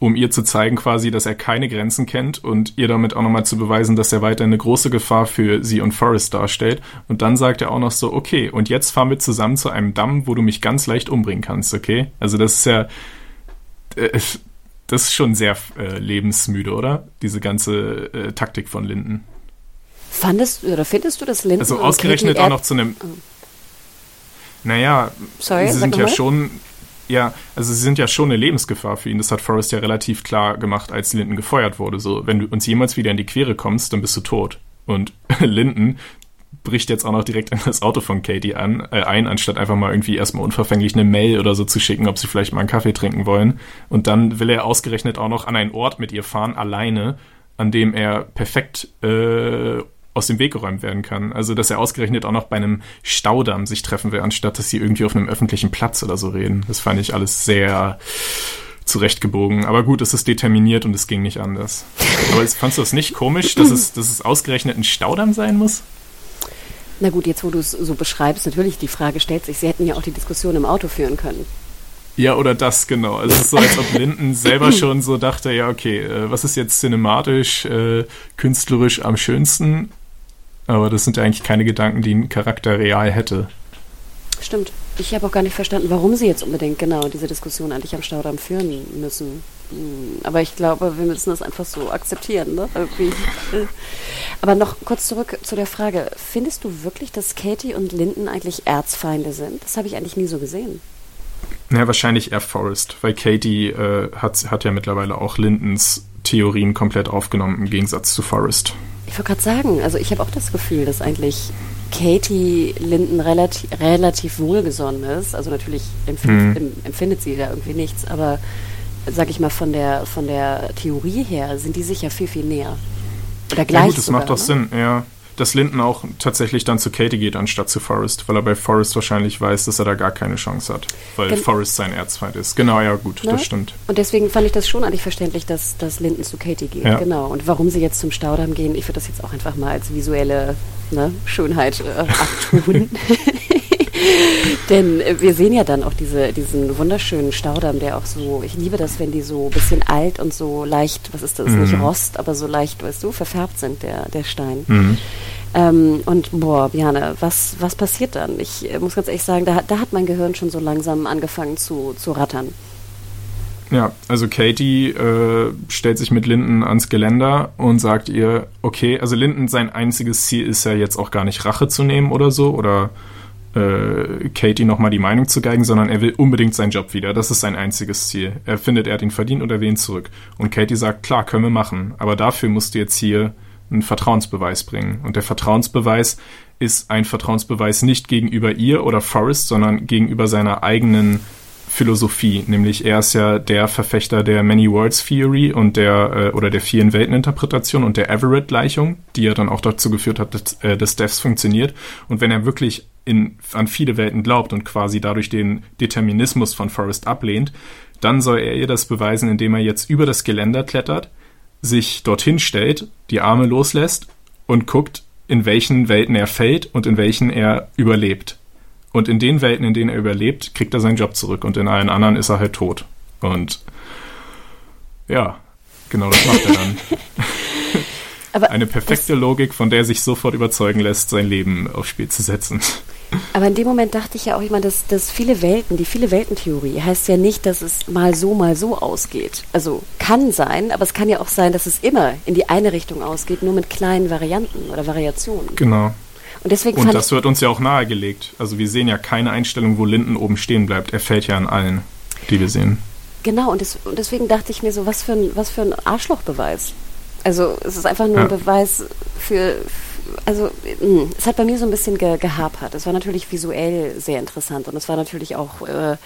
S3: um ihr zu zeigen quasi, dass er keine Grenzen kennt und ihr damit auch nochmal zu beweisen, dass er weiter eine große Gefahr für sie und Forrest darstellt. Und dann sagt er auch noch so, okay, und jetzt fahren wir zusammen zu einem Damm, wo du mich ganz leicht umbringen kannst, okay? Also das ist ja. Äh, das ist schon sehr äh, lebensmüde, oder? Diese ganze äh, Taktik von Linden.
S2: Fandest oder findest du das Linden?
S3: Also ausgerechnet auch noch zu einem. Oh. Naja, Sorry, sie sind ja mal. schon. Ja, also sie sind ja schon eine Lebensgefahr für ihn. Das hat Forrest ja relativ klar gemacht, als Linden gefeuert wurde. So, wenn du uns jemals wieder in die Quere kommst, dann bist du tot. Und Linden bricht jetzt auch noch direkt in das Auto von Katie an, äh, ein, anstatt einfach mal irgendwie erstmal unverfänglich eine Mail oder so zu schicken, ob sie vielleicht mal einen Kaffee trinken wollen. Und dann will er ausgerechnet auch noch an einen Ort mit ihr fahren, alleine, an dem er perfekt äh, aus dem Weg geräumt werden kann. Also, dass er ausgerechnet auch noch bei einem Staudamm sich treffen will, anstatt dass sie irgendwie auf einem öffentlichen Platz oder so reden. Das fand ich alles sehr zurechtgebogen. Aber gut, es ist determiniert und es ging nicht anders. Aber fandst du das nicht komisch, dass es, dass es ausgerechnet ein Staudamm sein muss?
S2: Na gut, jetzt wo du es so beschreibst, natürlich die Frage stellt sich, sie hätten ja auch die Diskussion im Auto führen können.
S3: Ja, oder das, genau. Also es ist so, als ob Linden selber schon so dachte, ja, okay, äh, was ist jetzt cinematisch, äh, künstlerisch am schönsten? Aber das sind ja eigentlich keine Gedanken, die ein Charakter real hätte.
S2: Stimmt. Ich habe auch gar nicht verstanden, warum sie jetzt unbedingt genau diese Diskussion eigentlich am Staudamm führen müssen. Hm, aber ich glaube, wir müssen das einfach so akzeptieren. Ne? Aber noch kurz zurück zu der Frage. Findest du wirklich, dass Katie und Linden eigentlich Erzfeinde sind? Das habe ich eigentlich nie so gesehen.
S3: Ja, wahrscheinlich eher Forrest, weil Katie äh, hat, hat ja mittlerweile auch Lindens Theorien komplett aufgenommen, im Gegensatz zu Forrest.
S2: Ich wollte gerade sagen, also ich habe auch das Gefühl, dass eigentlich Katie Linden relativ, relativ wohlgesonnen ist. Also natürlich empfindet, hm. empfindet sie da irgendwie nichts, aber sag ich mal, von der, von der Theorie her sind die sicher viel, viel näher. Oder gleich. Ja, gut,
S3: das sogar, macht doch ne? Sinn, ja. Dass Linden auch tatsächlich dann zu Katie geht, anstatt zu Forrest, weil er bei Forrest wahrscheinlich weiß, dass er da gar keine Chance hat, weil Gen Forrest sein Erzfeind ist. Genau, ja, gut, ne? das stimmt.
S2: Und deswegen fand ich das schon eigentlich verständlich, dass, dass Linden zu Katie geht. Ja. Genau. Und warum sie jetzt zum Staudamm gehen, ich würde das jetzt auch einfach mal als visuelle ne, Schönheit äh, abtun. Denn äh, wir sehen ja dann auch diese, diesen wunderschönen Staudamm, der auch so, ich liebe das, wenn die so ein bisschen alt und so leicht, was ist das, mhm. nicht Rost, aber so leicht, weißt du, verfärbt sind, der, der Stein. Mhm. Ähm, und boah, Bjane, was, was passiert dann? Ich äh, muss ganz ehrlich sagen, da, da hat mein Gehirn schon so langsam angefangen zu, zu rattern.
S3: Ja, also Katie äh, stellt sich mit Linden ans Geländer und sagt ihr, okay, also Linden, sein einziges Ziel ist ja jetzt auch gar nicht Rache zu nehmen oder so oder äh, Katie nochmal die Meinung zu geigen, sondern er will unbedingt seinen Job wieder. Das ist sein einziges Ziel. Er findet, er hat ihn verdient und er will ihn zurück. Und Katie sagt, klar, können wir machen, aber dafür musst du jetzt hier einen Vertrauensbeweis bringen. Und der Vertrauensbeweis ist ein Vertrauensbeweis nicht gegenüber ihr oder Forrest, sondern gegenüber seiner eigenen Philosophie, nämlich er ist ja der Verfechter der Many Worlds Theory und der äh, oder der vielen Welteninterpretation und der Everett-Gleichung, die ja dann auch dazu geführt hat, dass, äh, dass Devs funktioniert. Und wenn er wirklich in, an viele Welten glaubt und quasi dadurch den Determinismus von Forrest ablehnt, dann soll er ihr das beweisen, indem er jetzt über das Geländer klettert, sich dorthin stellt, die Arme loslässt und guckt, in welchen Welten er fällt und in welchen er überlebt. Und in den Welten, in denen er überlebt, kriegt er seinen Job zurück und in allen anderen ist er halt tot. Und ja, genau das macht er dann. Eine perfekte Logik, von der sich sofort überzeugen lässt, sein Leben aufs Spiel zu setzen.
S2: Aber in dem Moment dachte ich ja auch immer, dass, dass viele Welten, die viele Weltentheorie heißt ja nicht, dass es mal so, mal so ausgeht. Also kann sein, aber es kann ja auch sein, dass es immer in die eine Richtung ausgeht, nur mit kleinen Varianten oder Variationen.
S3: Genau. Und, deswegen und das wird uns ja auch nahegelegt. Also wir sehen ja keine Einstellung, wo Linden oben stehen bleibt. Er fällt ja an allen, die wir sehen.
S2: Genau, und, des, und deswegen dachte ich mir so, was für ein, was für ein Arschlochbeweis. Also es ist einfach nur ja. ein Beweis für, also hm, es hat bei mir so ein bisschen ge, gehapert. Es war natürlich visuell sehr interessant und es war natürlich auch, äh,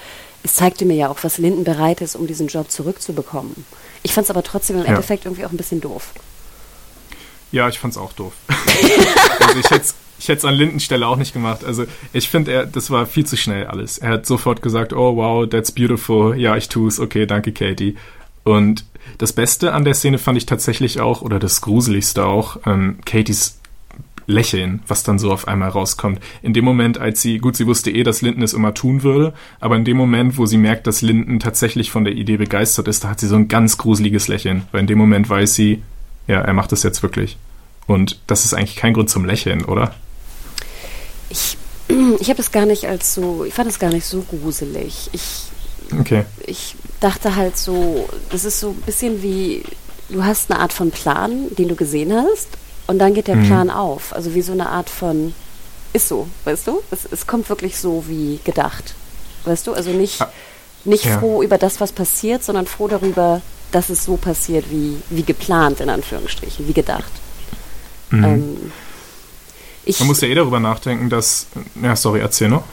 S2: es zeigte mir ja auch, was Linden bereit ist, um diesen Job zurückzubekommen. Ich fand es aber trotzdem im ja. Endeffekt irgendwie auch ein bisschen doof.
S3: Ja, ich fand es auch doof. also ich hätte ich hätte es an Lindens Stelle auch nicht gemacht. Also ich finde, er, das war viel zu schnell alles. Er hat sofort gesagt, oh wow, that's beautiful. Ja, ich tue es. Okay, danke, Katie. Und das Beste an der Szene fand ich tatsächlich auch, oder das Gruseligste auch, ähm, Katies Lächeln, was dann so auf einmal rauskommt. In dem Moment, als sie, gut, sie wusste eh, dass Linden es immer tun würde, aber in dem Moment, wo sie merkt, dass Linden tatsächlich von der Idee begeistert ist, da hat sie so ein ganz gruseliges Lächeln, weil in dem Moment weiß sie, ja, er macht es jetzt wirklich. Und das ist eigentlich kein Grund zum Lächeln, oder?
S2: Ich, ich habe es gar nicht als so, ich fand es gar nicht so gruselig. Ich, okay. ich dachte halt so, das ist so ein bisschen wie, du hast eine Art von Plan, den du gesehen hast, und dann geht der mhm. Plan auf. Also wie so eine Art von, ist so, weißt du? Es, es kommt wirklich so wie gedacht. Weißt du? Also nicht, ah, nicht ja. froh über das, was passiert, sondern froh darüber, dass es so passiert, wie, wie geplant, in Anführungsstrichen, wie gedacht. Mhm. Ähm,
S3: ich, Man muss ja eh darüber nachdenken, dass. Ja, sorry, erzähl noch.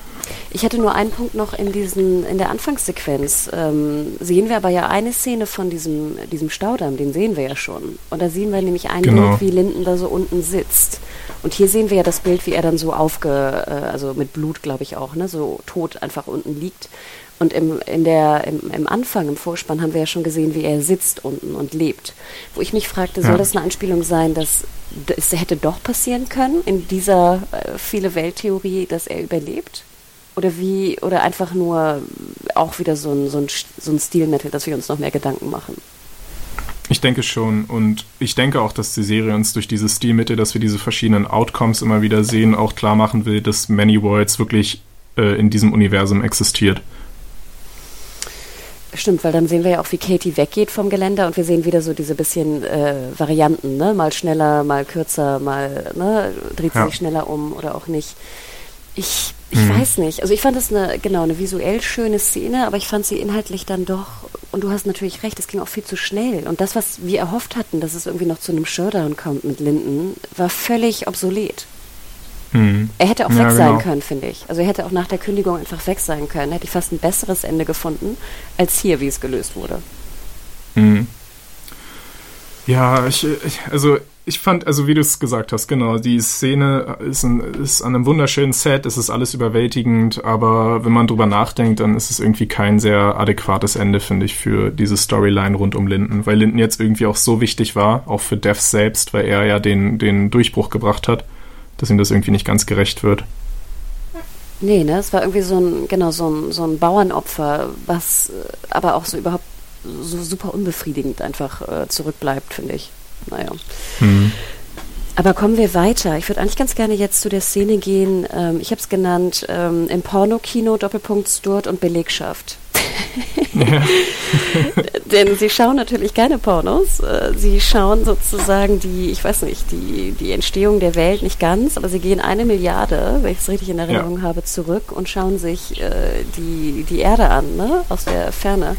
S2: Ich hatte nur einen Punkt noch in, diesen, in der Anfangssequenz. Ähm, sehen wir aber ja eine Szene von diesem, diesem Staudamm, den sehen wir ja schon. Und da sehen wir nämlich ein genau. Bild, wie Linden da so unten sitzt. Und hier sehen wir ja das Bild, wie er dann so aufge, äh, also mit Blut, glaube ich auch, ne, so tot einfach unten liegt. Und im, in der, im, im, Anfang, im Vorspann, haben wir ja schon gesehen, wie er sitzt unten und lebt. Wo ich mich fragte, soll ja. das eine Anspielung sein, dass es hätte doch passieren können in dieser äh, viele Welttheorie, dass er überlebt? Oder wie, oder einfach nur auch wieder so ein, so ein, so ein Stilmittel, dass wir uns noch mehr Gedanken machen?
S3: Ich denke schon. Und ich denke auch, dass die Serie uns durch diese Stilmittel, dass wir diese verschiedenen Outcomes immer wieder sehen, auch klar machen will, dass Many Worlds wirklich äh, in diesem Universum existiert.
S2: Stimmt, weil dann sehen wir ja auch, wie Katie weggeht vom Geländer und wir sehen wieder so diese bisschen äh, Varianten, ne? Mal schneller, mal kürzer, mal ne? dreht sie ja. sich schneller um oder auch nicht. Ich, ich mhm. weiß nicht. Also ich fand das eine, genau, eine visuell schöne Szene, aber ich fand sie inhaltlich dann doch, und du hast natürlich recht, es ging auch viel zu schnell. Und das, was wir erhofft hatten, dass es irgendwie noch zu einem Showdown kommt mit Linden, war völlig obsolet. Mhm. Er hätte auch ja, weg sein genau. können, finde ich. Also er hätte auch nach der Kündigung einfach weg sein können. Hätte ich fast ein besseres Ende gefunden, als hier, wie es gelöst wurde.
S3: Mhm. Ja, ich, also ich fand, also wie du es gesagt hast, genau, die Szene ist, ein, ist an einem wunderschönen Set, es ist alles überwältigend, aber wenn man drüber nachdenkt, dann ist es irgendwie kein sehr adäquates Ende, finde ich, für diese Storyline rund um Linden, weil Linden jetzt irgendwie auch so wichtig war, auch für Dev selbst, weil er ja den, den Durchbruch gebracht hat dass ihm das irgendwie nicht ganz gerecht wird.
S2: Nee, ne? Es war irgendwie so ein, genau, so ein, so ein Bauernopfer, was äh, aber auch so überhaupt so super unbefriedigend einfach äh, zurückbleibt, finde ich. Naja. Mhm. Aber kommen wir weiter. Ich würde eigentlich ganz gerne jetzt zu der Szene gehen. Ähm, ich habe es genannt ähm, im Pornokino Doppelpunkt Sturt und Belegschaft. Denn sie schauen natürlich keine Pornos. Äh, sie schauen sozusagen die, ich weiß nicht, die, die Entstehung der Welt nicht ganz, aber sie gehen eine Milliarde, wenn ich es richtig in Erinnerung ja. habe, zurück und schauen sich äh, die, die Erde an, ne? aus der Ferne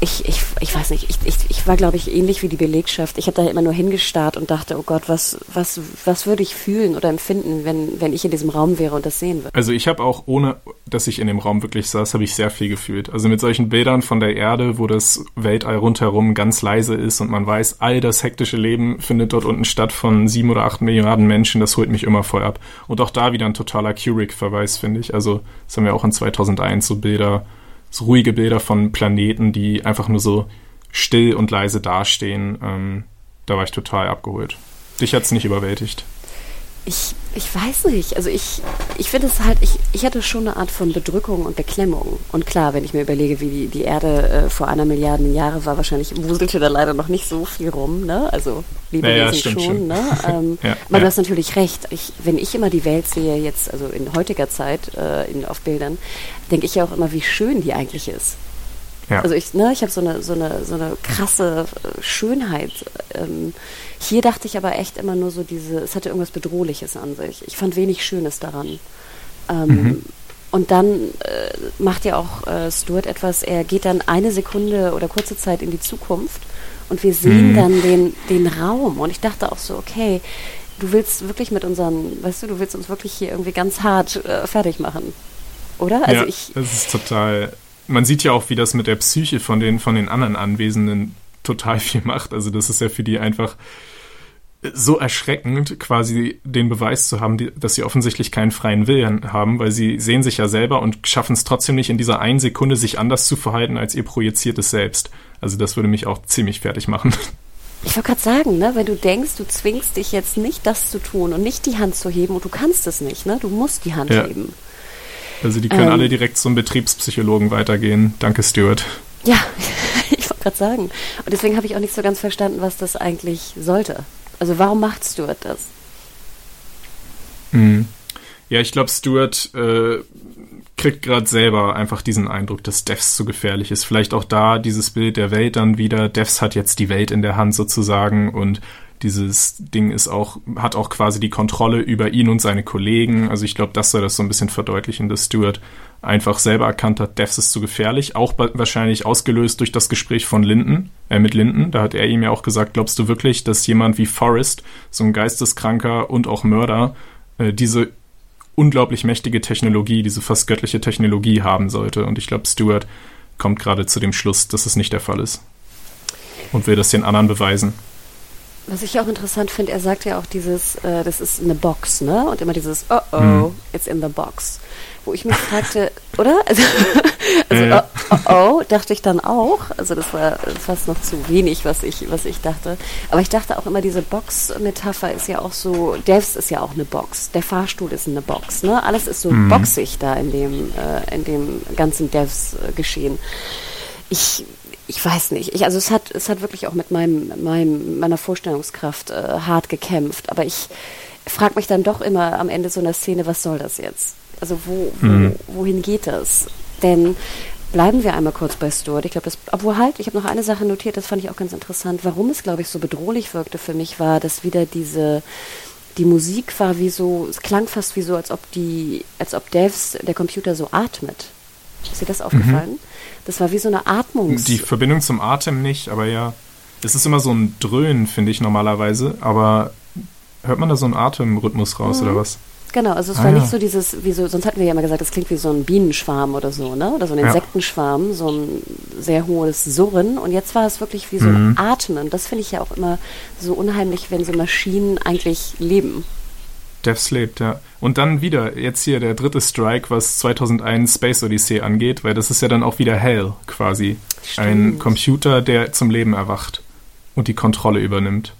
S2: ich, ich, ich weiß nicht, ich, ich, ich war, glaube ich, ähnlich wie die Belegschaft. Ich habe da immer nur hingestarrt und dachte, oh Gott, was, was, was würde ich fühlen oder empfinden, wenn, wenn ich in diesem Raum wäre und das sehen würde?
S3: Also ich habe auch ohne dass ich in dem Raum wirklich saß, habe ich sehr viel gefühlt. Also mit solchen Bildern von der Erde, wo das Weltall rundherum ganz leise ist und man weiß, all das hektische Leben findet dort unten statt von sieben oder acht Milliarden Menschen, das holt mich immer voll ab. Und auch da wieder ein totaler Kubrick-Verweis, finde ich. Also das haben wir auch in 2001 so Bilder, so ruhige Bilder von Planeten, die einfach nur so still und leise dastehen. Ähm, da war ich total abgeholt. Dich hat es nicht überwältigt.
S2: Ich, ich weiß nicht. Also ich, ich finde es halt, ich, ich hatte schon eine Art von Bedrückung und Beklemmung. Und klar, wenn ich mir überlege, wie die, die Erde äh, vor einer Milliarde Jahre war, wahrscheinlich wuselte da leider noch nicht so viel rum, ne? Also Lebewesen ja, ja, schon, schon, ne? Ähm, ja, aber du hast natürlich recht. Ich, wenn ich immer die Welt sehe, jetzt, also in heutiger Zeit, äh, in, auf Bildern, denke ich ja auch immer, wie schön die eigentlich ist. Ja. Also ich, ne, ich habe so eine, so, eine, so eine krasse äh, Schönheit. Ähm, hier dachte ich aber echt immer nur so diese, es hatte irgendwas Bedrohliches an sich. Ich fand wenig Schönes daran. Ähm, mhm. Und dann äh, macht ja auch äh, Stuart etwas, er geht dann eine Sekunde oder kurze Zeit in die Zukunft und wir sehen mhm. dann den, den Raum. Und ich dachte auch so, okay, du willst wirklich mit unseren, weißt du, du willst uns wirklich hier irgendwie ganz hart äh, fertig machen. Oder?
S3: Also ja, ich. Das ist total man sieht ja auch, wie das mit der Psyche von den, von den anderen Anwesenden total viel macht. Also das ist ja für die einfach so erschreckend, quasi den Beweis zu haben, die, dass sie offensichtlich keinen freien Willen haben, weil sie sehen sich ja selber und schaffen es trotzdem nicht in dieser einen Sekunde, sich anders zu verhalten als ihr projiziertes Selbst. Also das würde mich auch ziemlich fertig machen.
S2: Ich wollte gerade sagen, ne, wenn du denkst, du zwingst dich jetzt nicht, das zu tun und nicht die Hand zu heben und du kannst es nicht, ne? Du musst die Hand ja. heben.
S3: Also die können ähm, alle direkt zum Betriebspsychologen weitergehen. Danke, Stuart.
S2: Ja, ich wollte gerade sagen. Und deswegen habe ich auch nicht so ganz verstanden, was das eigentlich sollte. Also warum macht Stuart das?
S3: Mhm. Ja, ich glaube, Stuart äh, kriegt gerade selber einfach diesen Eindruck, dass Devs zu gefährlich ist. Vielleicht auch da dieses Bild der Welt dann wieder. Devs hat jetzt die Welt in der Hand sozusagen und dieses Ding ist auch, hat auch quasi die Kontrolle über ihn und seine Kollegen. Also ich glaube, das soll das so ein bisschen verdeutlichen, dass Stuart einfach selber erkannt hat, Devs ist zu gefährlich. Auch wahrscheinlich ausgelöst durch das Gespräch von Linden, äh, mit Linden. Da hat er ihm ja auch gesagt, glaubst du wirklich, dass jemand wie Forrest, so ein geisteskranker und auch Mörder, äh, diese unglaublich mächtige Technologie, diese fast göttliche Technologie haben sollte? Und ich glaube, Stuart kommt gerade zu dem Schluss, dass es nicht der Fall ist. Und will das den anderen beweisen.
S2: Was ich auch interessant finde, er sagt ja auch dieses, äh, das ist eine Box, ne? Und immer dieses, oh oh, hm. it's in the box. Wo ich mich fragte, oder? Also, also äh. oh, oh, oh, dachte ich dann auch. Also das war fast noch zu wenig, was ich, was ich dachte. Aber ich dachte auch immer, diese Box-Metapher ist ja auch so, Devs ist ja auch eine Box. Der Fahrstuhl ist eine Box, ne? Alles ist so mhm. boxig da in dem, äh, in dem ganzen Devs-Geschehen. Ich ich weiß nicht. Ich, also es hat, es hat wirklich auch mit meinem, meinem, meiner Vorstellungskraft äh, hart gekämpft. Aber ich frage mich dann doch immer am Ende so einer Szene, was soll das jetzt? Also wo, wo mhm. wohin geht das? Denn bleiben wir einmal kurz bei Stuart. Ich glaube, das, obwohl halt, ich habe noch eine Sache notiert, das fand ich auch ganz interessant. Warum es, glaube ich, so bedrohlich wirkte für mich, war, dass wieder diese die Musik war wie so, es klang fast wie so, als ob die, als ob Devs, der Computer so atmet. Ist dir das aufgefallen? Mhm. Das war wie so eine Atmung.
S3: Die Verbindung zum Atem nicht, aber ja. Es ist immer so ein Dröhnen, finde ich normalerweise, aber hört man da so einen Atemrhythmus raus mhm. oder was?
S2: Genau, also es ah, war ja. nicht so dieses, wie so, sonst hatten wir ja immer gesagt, das klingt wie so ein Bienenschwarm oder so, ne? Oder so ein Insektenschwarm, so ein sehr hohes Surren. Und jetzt war es wirklich wie so ein mhm. Atmen. Das finde ich ja auch immer so unheimlich, wenn so Maschinen eigentlich leben.
S3: Devs lebt, ja. Und dann wieder, jetzt hier der dritte Strike, was 2001 Space Odyssey angeht, weil das ist ja dann auch wieder Hell quasi. Stimmt. Ein Computer, der zum Leben erwacht und die Kontrolle übernimmt.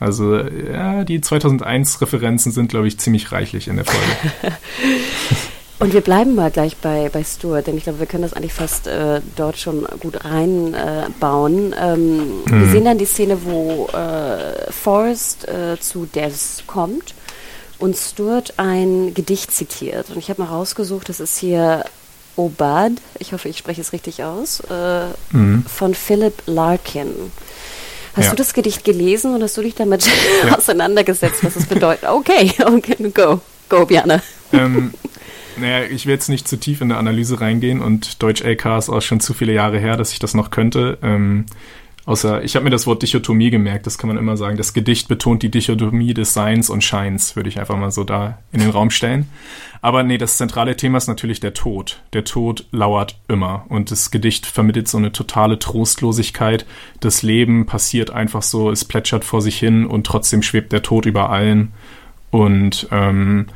S3: Also, ja, die 2001-Referenzen sind, glaube ich, ziemlich reichlich in der Folge.
S2: Und wir bleiben mal gleich bei, bei Stuart, denn ich glaube, wir können das eigentlich fast äh, dort schon gut reinbauen. Äh, ähm, mhm. Wir sehen dann die Szene, wo äh, Forrest äh, zu Devs kommt und Stuart ein Gedicht zitiert. Und ich habe mal rausgesucht, das ist hier Obad, ich hoffe, ich spreche es richtig aus, äh, mhm. von Philip Larkin. Hast ja. du das Gedicht gelesen und hast du dich damit ja. auseinandergesetzt, was es bedeutet? Okay, okay, go, go, Björn.
S3: Ähm, naja, ich will jetzt nicht zu tief in der Analyse reingehen und Deutsch LK ist auch schon zu viele Jahre her, dass ich das noch könnte. Ähm, Außer, ich habe mir das Wort Dichotomie gemerkt, das kann man immer sagen. Das Gedicht betont die Dichotomie des Seins und Scheins, würde ich einfach mal so da in den Raum stellen. Aber nee, das zentrale Thema ist natürlich der Tod. Der Tod lauert immer. Und das Gedicht vermittelt so eine totale Trostlosigkeit. Das Leben passiert einfach so, es plätschert vor sich hin und trotzdem schwebt der Tod über allen. Und ähm,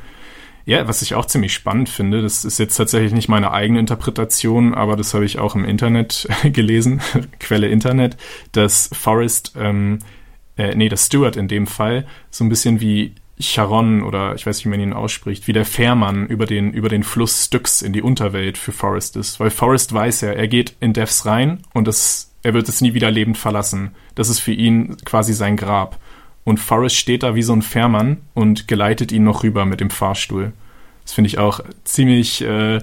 S3: ja, was ich auch ziemlich spannend finde, das ist jetzt tatsächlich nicht meine eigene Interpretation, aber das habe ich auch im Internet gelesen, Quelle Internet, dass Forrest, ähm, äh, nee, das Stewart in dem Fall, so ein bisschen wie Charon oder ich weiß nicht, wie man ihn ausspricht, wie der Fährmann über den, über den Fluss Styx in die Unterwelt für Forrest ist. Weil Forrest weiß ja, er geht in Devs rein und das, er wird es nie wieder lebend verlassen. Das ist für ihn quasi sein Grab. Und Forrest steht da wie so ein Fährmann und geleitet ihn noch rüber mit dem Fahrstuhl. Das finde ich auch ziemlich, äh,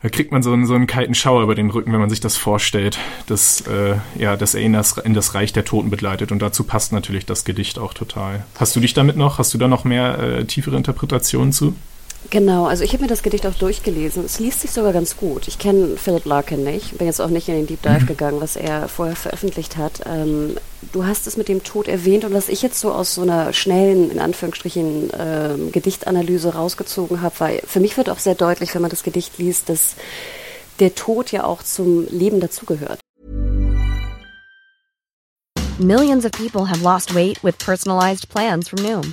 S3: da kriegt man so einen, so einen kalten Schauer über den Rücken, wenn man sich das vorstellt, dass, äh, ja, dass er ihn das, in das Reich der Toten begleitet. Und dazu passt natürlich das Gedicht auch total. Hast du dich damit noch, hast du da noch mehr äh, tiefere Interpretationen zu?
S2: Genau, also ich habe mir das Gedicht auch durchgelesen. Es liest sich sogar ganz gut. Ich kenne Philip Larkin nicht, bin jetzt auch nicht in den Deep Dive mhm. gegangen, was er vorher veröffentlicht hat. Ähm, du hast es mit dem Tod erwähnt und was ich jetzt so aus so einer schnellen, in Anführungsstrichen, ähm, Gedichtanalyse rausgezogen habe, weil für mich wird auch sehr deutlich, wenn man das Gedicht liest, dass der Tod ja auch zum Leben dazugehört.
S1: Millions of people have lost weight with personalized plans from Noom.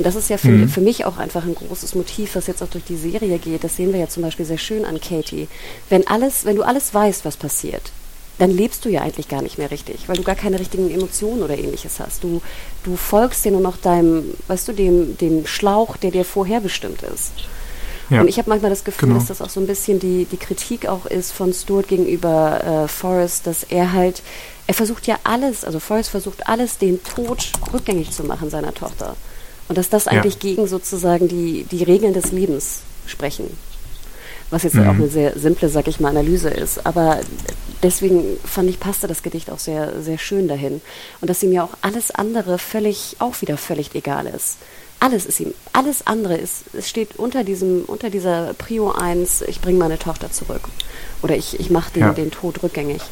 S2: Und das ist ja für, mhm. für mich auch einfach ein großes Motiv, was jetzt auch durch die Serie geht. Das sehen wir ja zum Beispiel sehr schön an Katie. Wenn alles, wenn du alles weißt, was passiert, dann lebst du ja eigentlich gar nicht mehr richtig, weil du gar keine richtigen Emotionen oder ähnliches hast. Du, du folgst dir nur noch deinem, weißt du, dem, dem Schlauch, der dir vorherbestimmt ist. Ja. Und ich habe manchmal das Gefühl, genau. dass das auch so ein bisschen die, die Kritik auch ist von Stuart gegenüber äh, Forrest, dass er halt, er versucht ja alles, also Forrest versucht alles, den Tod rückgängig zu machen seiner Tochter. Und dass das eigentlich ja. gegen sozusagen die, die Regeln des Lebens sprechen. Was jetzt mhm. auch eine sehr simple, sag ich mal, Analyse ist. Aber deswegen fand ich, passte das Gedicht auch sehr, sehr schön dahin. Und dass ihm ja auch alles andere völlig, auch wieder völlig egal ist. Alles ist ihm, alles andere ist, es steht unter diesem, unter dieser Prio 1, ich bringe meine Tochter zurück. Oder ich, ich mache den, ja. den Tod rückgängig.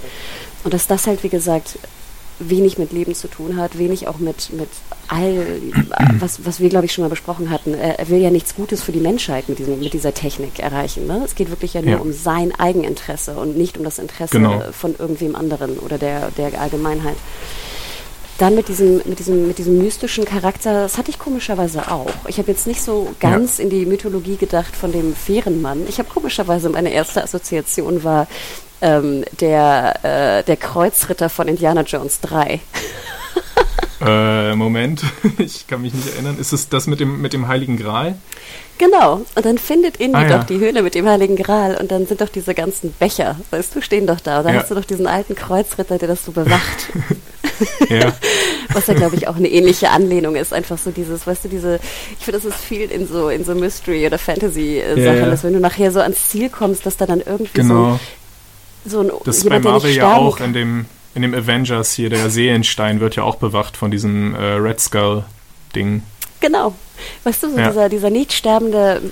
S2: Und dass das halt, wie gesagt, wenig mit Leben zu tun hat, wenig auch mit, mit all, was, was wir, glaube ich, schon mal besprochen hatten. Er will ja nichts Gutes für die Menschheit mit, diesem, mit dieser Technik erreichen. Ne? Es geht wirklich ja nur ja. um sein Eigeninteresse und nicht um das Interesse genau. von irgendwem anderen oder der, der Allgemeinheit. Dann mit diesem, mit, diesem, mit diesem mystischen Charakter, das hatte ich komischerweise auch. Ich habe jetzt nicht so ganz ja. in die Mythologie gedacht von dem fairen Mann. Ich habe komischerweise, meine erste Assoziation war ähm, der, äh, der Kreuzritter von Indiana Jones 3.
S3: äh, Moment, ich kann mich nicht erinnern. Ist es das mit dem, mit dem Heiligen Gral?
S2: Genau, und dann findet Indy ah, ja. doch die Höhle mit dem Heiligen Gral und dann sind doch diese ganzen Becher, weißt du, stehen doch da. Und dann ja. hast du doch diesen alten Kreuzritter, der das so bewacht. ja. Was ja, glaube ich, auch eine ähnliche Anlehnung ist. Einfach so dieses, weißt du, diese, ich finde, das ist viel in so, in so Mystery- oder Fantasy-Sachen, ja, dass wenn du nachher so ans Ziel kommst, dass da dann irgendwie genau. so so ein
S3: Das ist bei Marvel ja auch in dem, in dem Avengers hier, der Seelenstein wird ja auch bewacht von diesem äh, Red Skull-Ding.
S2: Genau. Weißt du, so ja. dieser, dieser nicht sterbende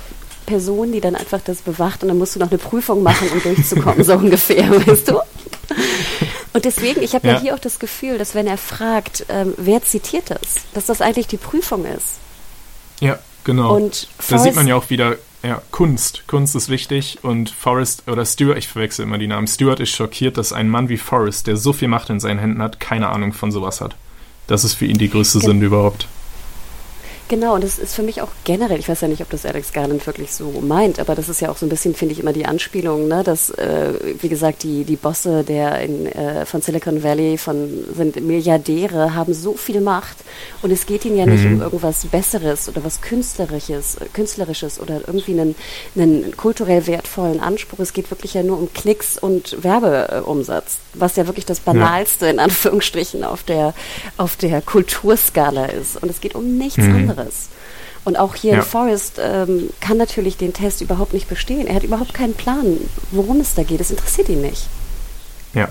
S2: Person, die dann einfach das bewacht und dann musst du noch eine Prüfung machen, um durchzukommen, so ungefähr, weißt du? Und deswegen, ich habe ja. ja. hier auch das Gefühl, dass wenn er fragt, ähm, wer zitiert das, dass das eigentlich die Prüfung ist.
S3: Ja, genau. Und da sieht man ja auch wieder, ja, Kunst. Kunst ist wichtig und Forrest oder Stuart, ich verwechsel immer die Namen. Stuart ist schockiert, dass ein Mann wie Forrest, der so viel Macht in seinen Händen hat, keine Ahnung von sowas hat. Das ist für ihn die größte Ge Sünde überhaupt.
S2: Genau, und das ist für mich auch generell, ich weiß ja nicht, ob das Alex Garland wirklich so meint, aber das ist ja auch so ein bisschen, finde ich, immer die Anspielung, ne, dass, äh, wie gesagt, die, die Bosse der in, äh, von Silicon Valley von, sind Milliardäre, haben so viel Macht und es geht ihnen ja nicht mhm. um irgendwas Besseres oder was Künstlerisches, Künstlerisches oder irgendwie einen, einen kulturell wertvollen Anspruch. Es geht wirklich ja nur um Klicks und Werbeumsatz, was ja wirklich das Banalste ja. in Anführungsstrichen auf der, auf der Kulturskala ist. Und es geht um nichts mhm. anderes anderes. Und auch hier ja. in Forrest ähm, kann natürlich den Test überhaupt nicht bestehen. Er hat überhaupt keinen Plan, worum es da geht. Es interessiert ihn nicht.
S3: Ja.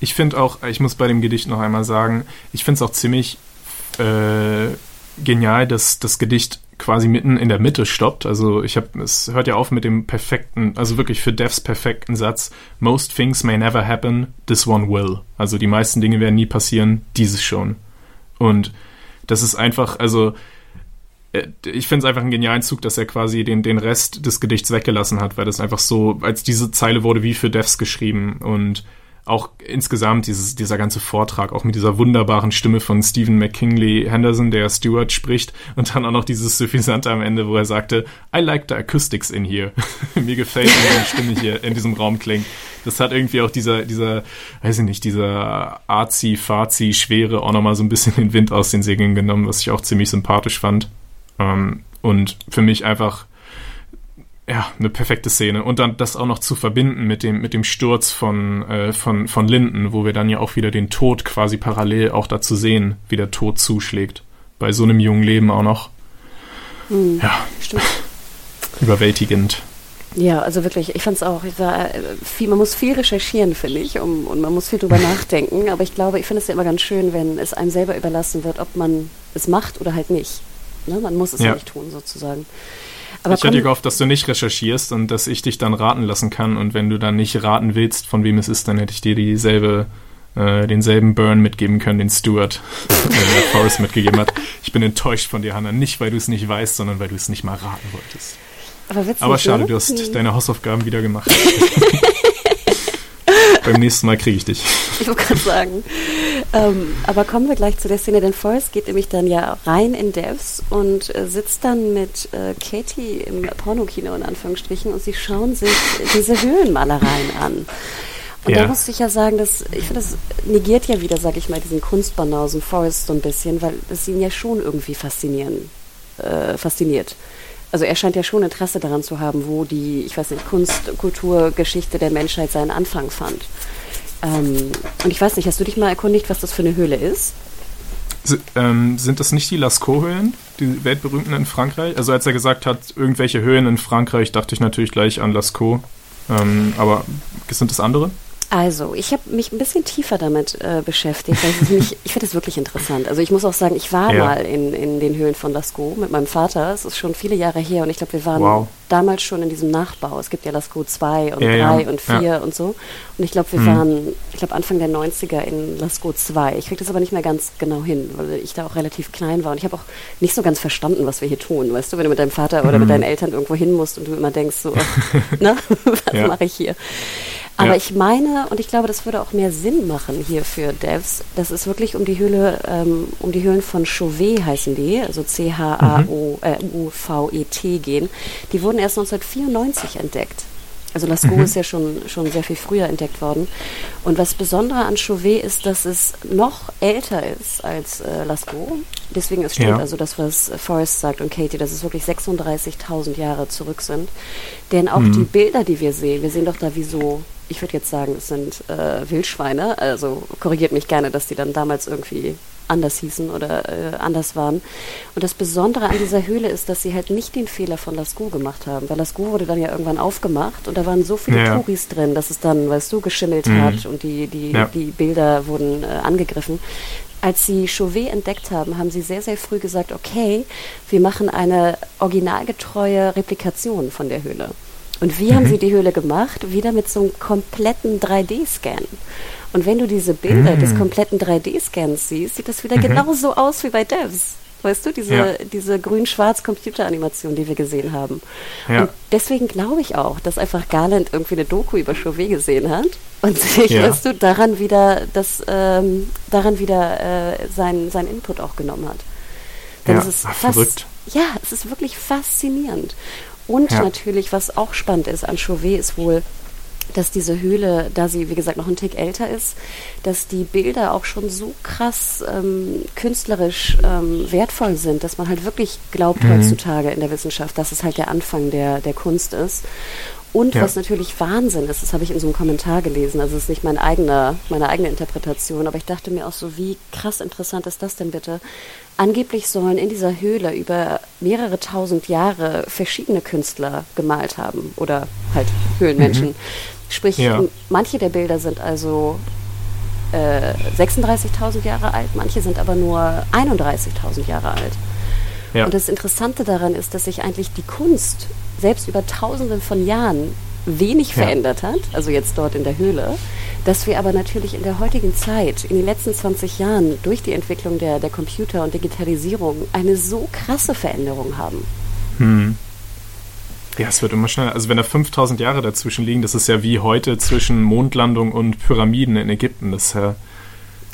S3: Ich finde auch, ich muss bei dem Gedicht noch einmal sagen, ich finde es auch ziemlich äh, genial, dass das Gedicht quasi mitten in der Mitte stoppt. Also ich habe, es hört ja auf mit dem perfekten, also wirklich für Devs perfekten Satz. Most things may never happen, this one will. Also die meisten Dinge werden nie passieren, dieses schon. Und das ist einfach, also äh, ich finde es einfach einen genialen Zug, dass er quasi den, den Rest des Gedichts weggelassen hat, weil das einfach so, als diese Zeile wurde wie für Devs geschrieben und auch insgesamt dieses, dieser ganze Vortrag, auch mit dieser wunderbaren Stimme von Stephen McKinley Henderson, der Stewart spricht, und dann auch noch dieses Suffisante am Ende, wo er sagte, I like the acoustics in here. Mir gefällt, wie die Stimme hier in diesem Raum klingt. Das hat irgendwie auch dieser, dieser, weiß ich nicht, dieser Arzi-Fazi Schwere auch nochmal so ein bisschen den Wind aus den Segeln genommen, was ich auch ziemlich sympathisch fand. Ähm, und für mich einfach ja, eine perfekte Szene. Und dann das auch noch zu verbinden mit dem, mit dem Sturz von, äh, von, von Linden, wo wir dann ja auch wieder den Tod quasi parallel auch dazu sehen, wie der Tod zuschlägt. Bei so einem jungen Leben auch noch. Mhm, ja. Stimmt. Überwältigend.
S2: Ja, also wirklich, ich fand es auch, ich war, äh, viel, man muss viel recherchieren, finde ich, um, und man muss viel drüber nachdenken. Aber ich glaube, ich finde es ja immer ganz schön, wenn es einem selber überlassen wird, ob man es macht oder halt nicht. Ne? Man muss es ja. ja nicht tun, sozusagen.
S3: Aber ich hätte gehofft, dass du nicht recherchierst und dass ich dich dann raten lassen kann. Und wenn du dann nicht raten willst, von wem es ist, dann hätte ich dir dieselbe, äh, denselben Burn mitgeben können, den Stuart äh, Forrest mitgegeben hat. Ich bin enttäuscht von dir, Hannah. Nicht, weil du es nicht weißt, sondern weil du es nicht mal raten wolltest. Aber, Aber schade, du hast hm. deine Hausaufgaben wieder gemacht. Beim nächsten Mal kriege ich dich.
S2: Ich wollte gerade sagen. Ähm, aber kommen wir gleich zu der Szene, denn Forrest geht nämlich dann ja rein in Devs und äh, sitzt dann mit äh, Katie im Pornokino in Anführungsstrichen und sie schauen sich diese Höhlenmalereien an. Und ja. da muss ich ja sagen, dass ich finde, das negiert ja wieder, sag ich mal, diesen Kunstbanausen Forrest so ein bisschen, weil es ihn ja schon irgendwie faszinieren, äh, fasziniert also er scheint ja schon Interesse daran zu haben, wo die, ich weiß nicht, Kunst, Kultur, Geschichte der Menschheit seinen Anfang fand. Ähm, und ich weiß nicht, hast du dich mal erkundigt, was das für eine Höhle ist?
S3: Ähm, sind das nicht die Lascaux-Höhlen, die weltberühmten in Frankreich? Also als er gesagt hat, irgendwelche Höhen in Frankreich, dachte ich natürlich gleich an Lascaux. Ähm, aber sind das andere?
S2: Also, ich habe mich ein bisschen tiefer damit äh, beschäftigt. Weil ich finde das wirklich interessant. Also ich muss auch sagen, ich war ja. mal in, in den Höhlen von Lascaux mit meinem Vater. Es ist schon viele Jahre her und ich glaube, wir waren wow. damals schon in diesem Nachbau. Es gibt ja Lascaux 2 und 3 ja, ja. und 4 und so. Und ich glaube, wir mhm. waren, ich glaube, Anfang der 90er in Lascaux 2. Ich kriege das aber nicht mehr ganz genau hin, weil ich da auch relativ klein war. Und ich habe auch nicht so ganz verstanden, was wir hier tun. Weißt du, wenn du mit deinem Vater oder mit mhm. deinen Eltern irgendwo hin musst und du immer denkst, so, na, was mache ich hier? Aber ja. ich meine, und ich glaube, das würde auch mehr Sinn machen hier für Devs, dass es wirklich um die Höhle, ähm, um die Höhlen von Chauvet heißen die, also C-H-A-U-V-E-T gehen. Die wurden erst 1994 entdeckt. Also Lascaux mhm. ist ja schon, schon sehr viel früher entdeckt worden. Und was Besondere an Chauvet ist, dass es noch älter ist als äh, Lascaux. Deswegen es stimmt ja. also das, was Forrest sagt und Katie, dass es wirklich 36.000 Jahre zurück sind. Denn auch mhm. die Bilder, die wir sehen, wir sehen doch da wie so ich würde jetzt sagen, es sind äh, Wildschweine. Also korrigiert mich gerne, dass die dann damals irgendwie anders hießen oder äh, anders waren. Und das Besondere an dieser Höhle ist, dass sie halt nicht den Fehler von Lascaux gemacht haben, weil Lascaux wurde dann ja irgendwann aufgemacht und da waren so viele ja. Touris drin, dass es dann, weißt du, geschimmelt mhm. hat und die, die, ja. die Bilder wurden äh, angegriffen. Als sie Chauvet entdeckt haben, haben sie sehr, sehr früh gesagt, okay, wir machen eine originalgetreue Replikation von der Höhle. Und wie mhm. haben sie die Höhle gemacht? Wieder mit so einem kompletten 3D-Scan. Und wenn du diese Bilder mhm. des kompletten 3D-Scans siehst, sieht das wieder mhm. genauso aus wie bei Devs. Weißt du, diese, ja. diese grün-schwarz-Computeranimation, die wir gesehen haben. Ja. Und deswegen glaube ich auch, dass einfach Garland irgendwie eine Doku über Chauvet gesehen hat und sich, ja. weißt du, daran wieder, das, ähm, daran wieder äh, sein, sein Input auch genommen hat. Denn ja, es ist ach, verrückt. Ja, es ist wirklich faszinierend. Und ja. natürlich, was auch spannend ist an Chauvet, ist wohl, dass diese Höhle, da sie, wie gesagt, noch ein Tick älter ist, dass die Bilder auch schon so krass ähm, künstlerisch ähm, wertvoll sind, dass man halt wirklich glaubt mhm. heutzutage in der Wissenschaft, dass es halt der Anfang der, der Kunst ist. Und ja. was natürlich Wahnsinn ist, das habe ich in so einem Kommentar gelesen, also es ist nicht mein eigener, meine eigene Interpretation, aber ich dachte mir auch so, wie krass interessant ist das denn bitte? Angeblich sollen in dieser Höhle über mehrere tausend Jahre verschiedene Künstler gemalt haben oder halt Höhlenmenschen. Mhm. Sprich, ja. manche der Bilder sind also äh, 36.000 Jahre alt, manche sind aber nur 31.000 Jahre alt. Ja. Und das Interessante daran ist, dass sich eigentlich die Kunst selbst über Tausenden von Jahren wenig ja. verändert hat, also jetzt dort in der Höhle, dass wir aber natürlich in der heutigen Zeit, in den letzten 20 Jahren, durch die Entwicklung der, der Computer und Digitalisierung eine so krasse Veränderung haben. Hm.
S3: Ja, es wird immer schneller. Also wenn da 5000 Jahre dazwischen liegen, das ist ja wie heute zwischen Mondlandung und Pyramiden in Ägypten. Das ja,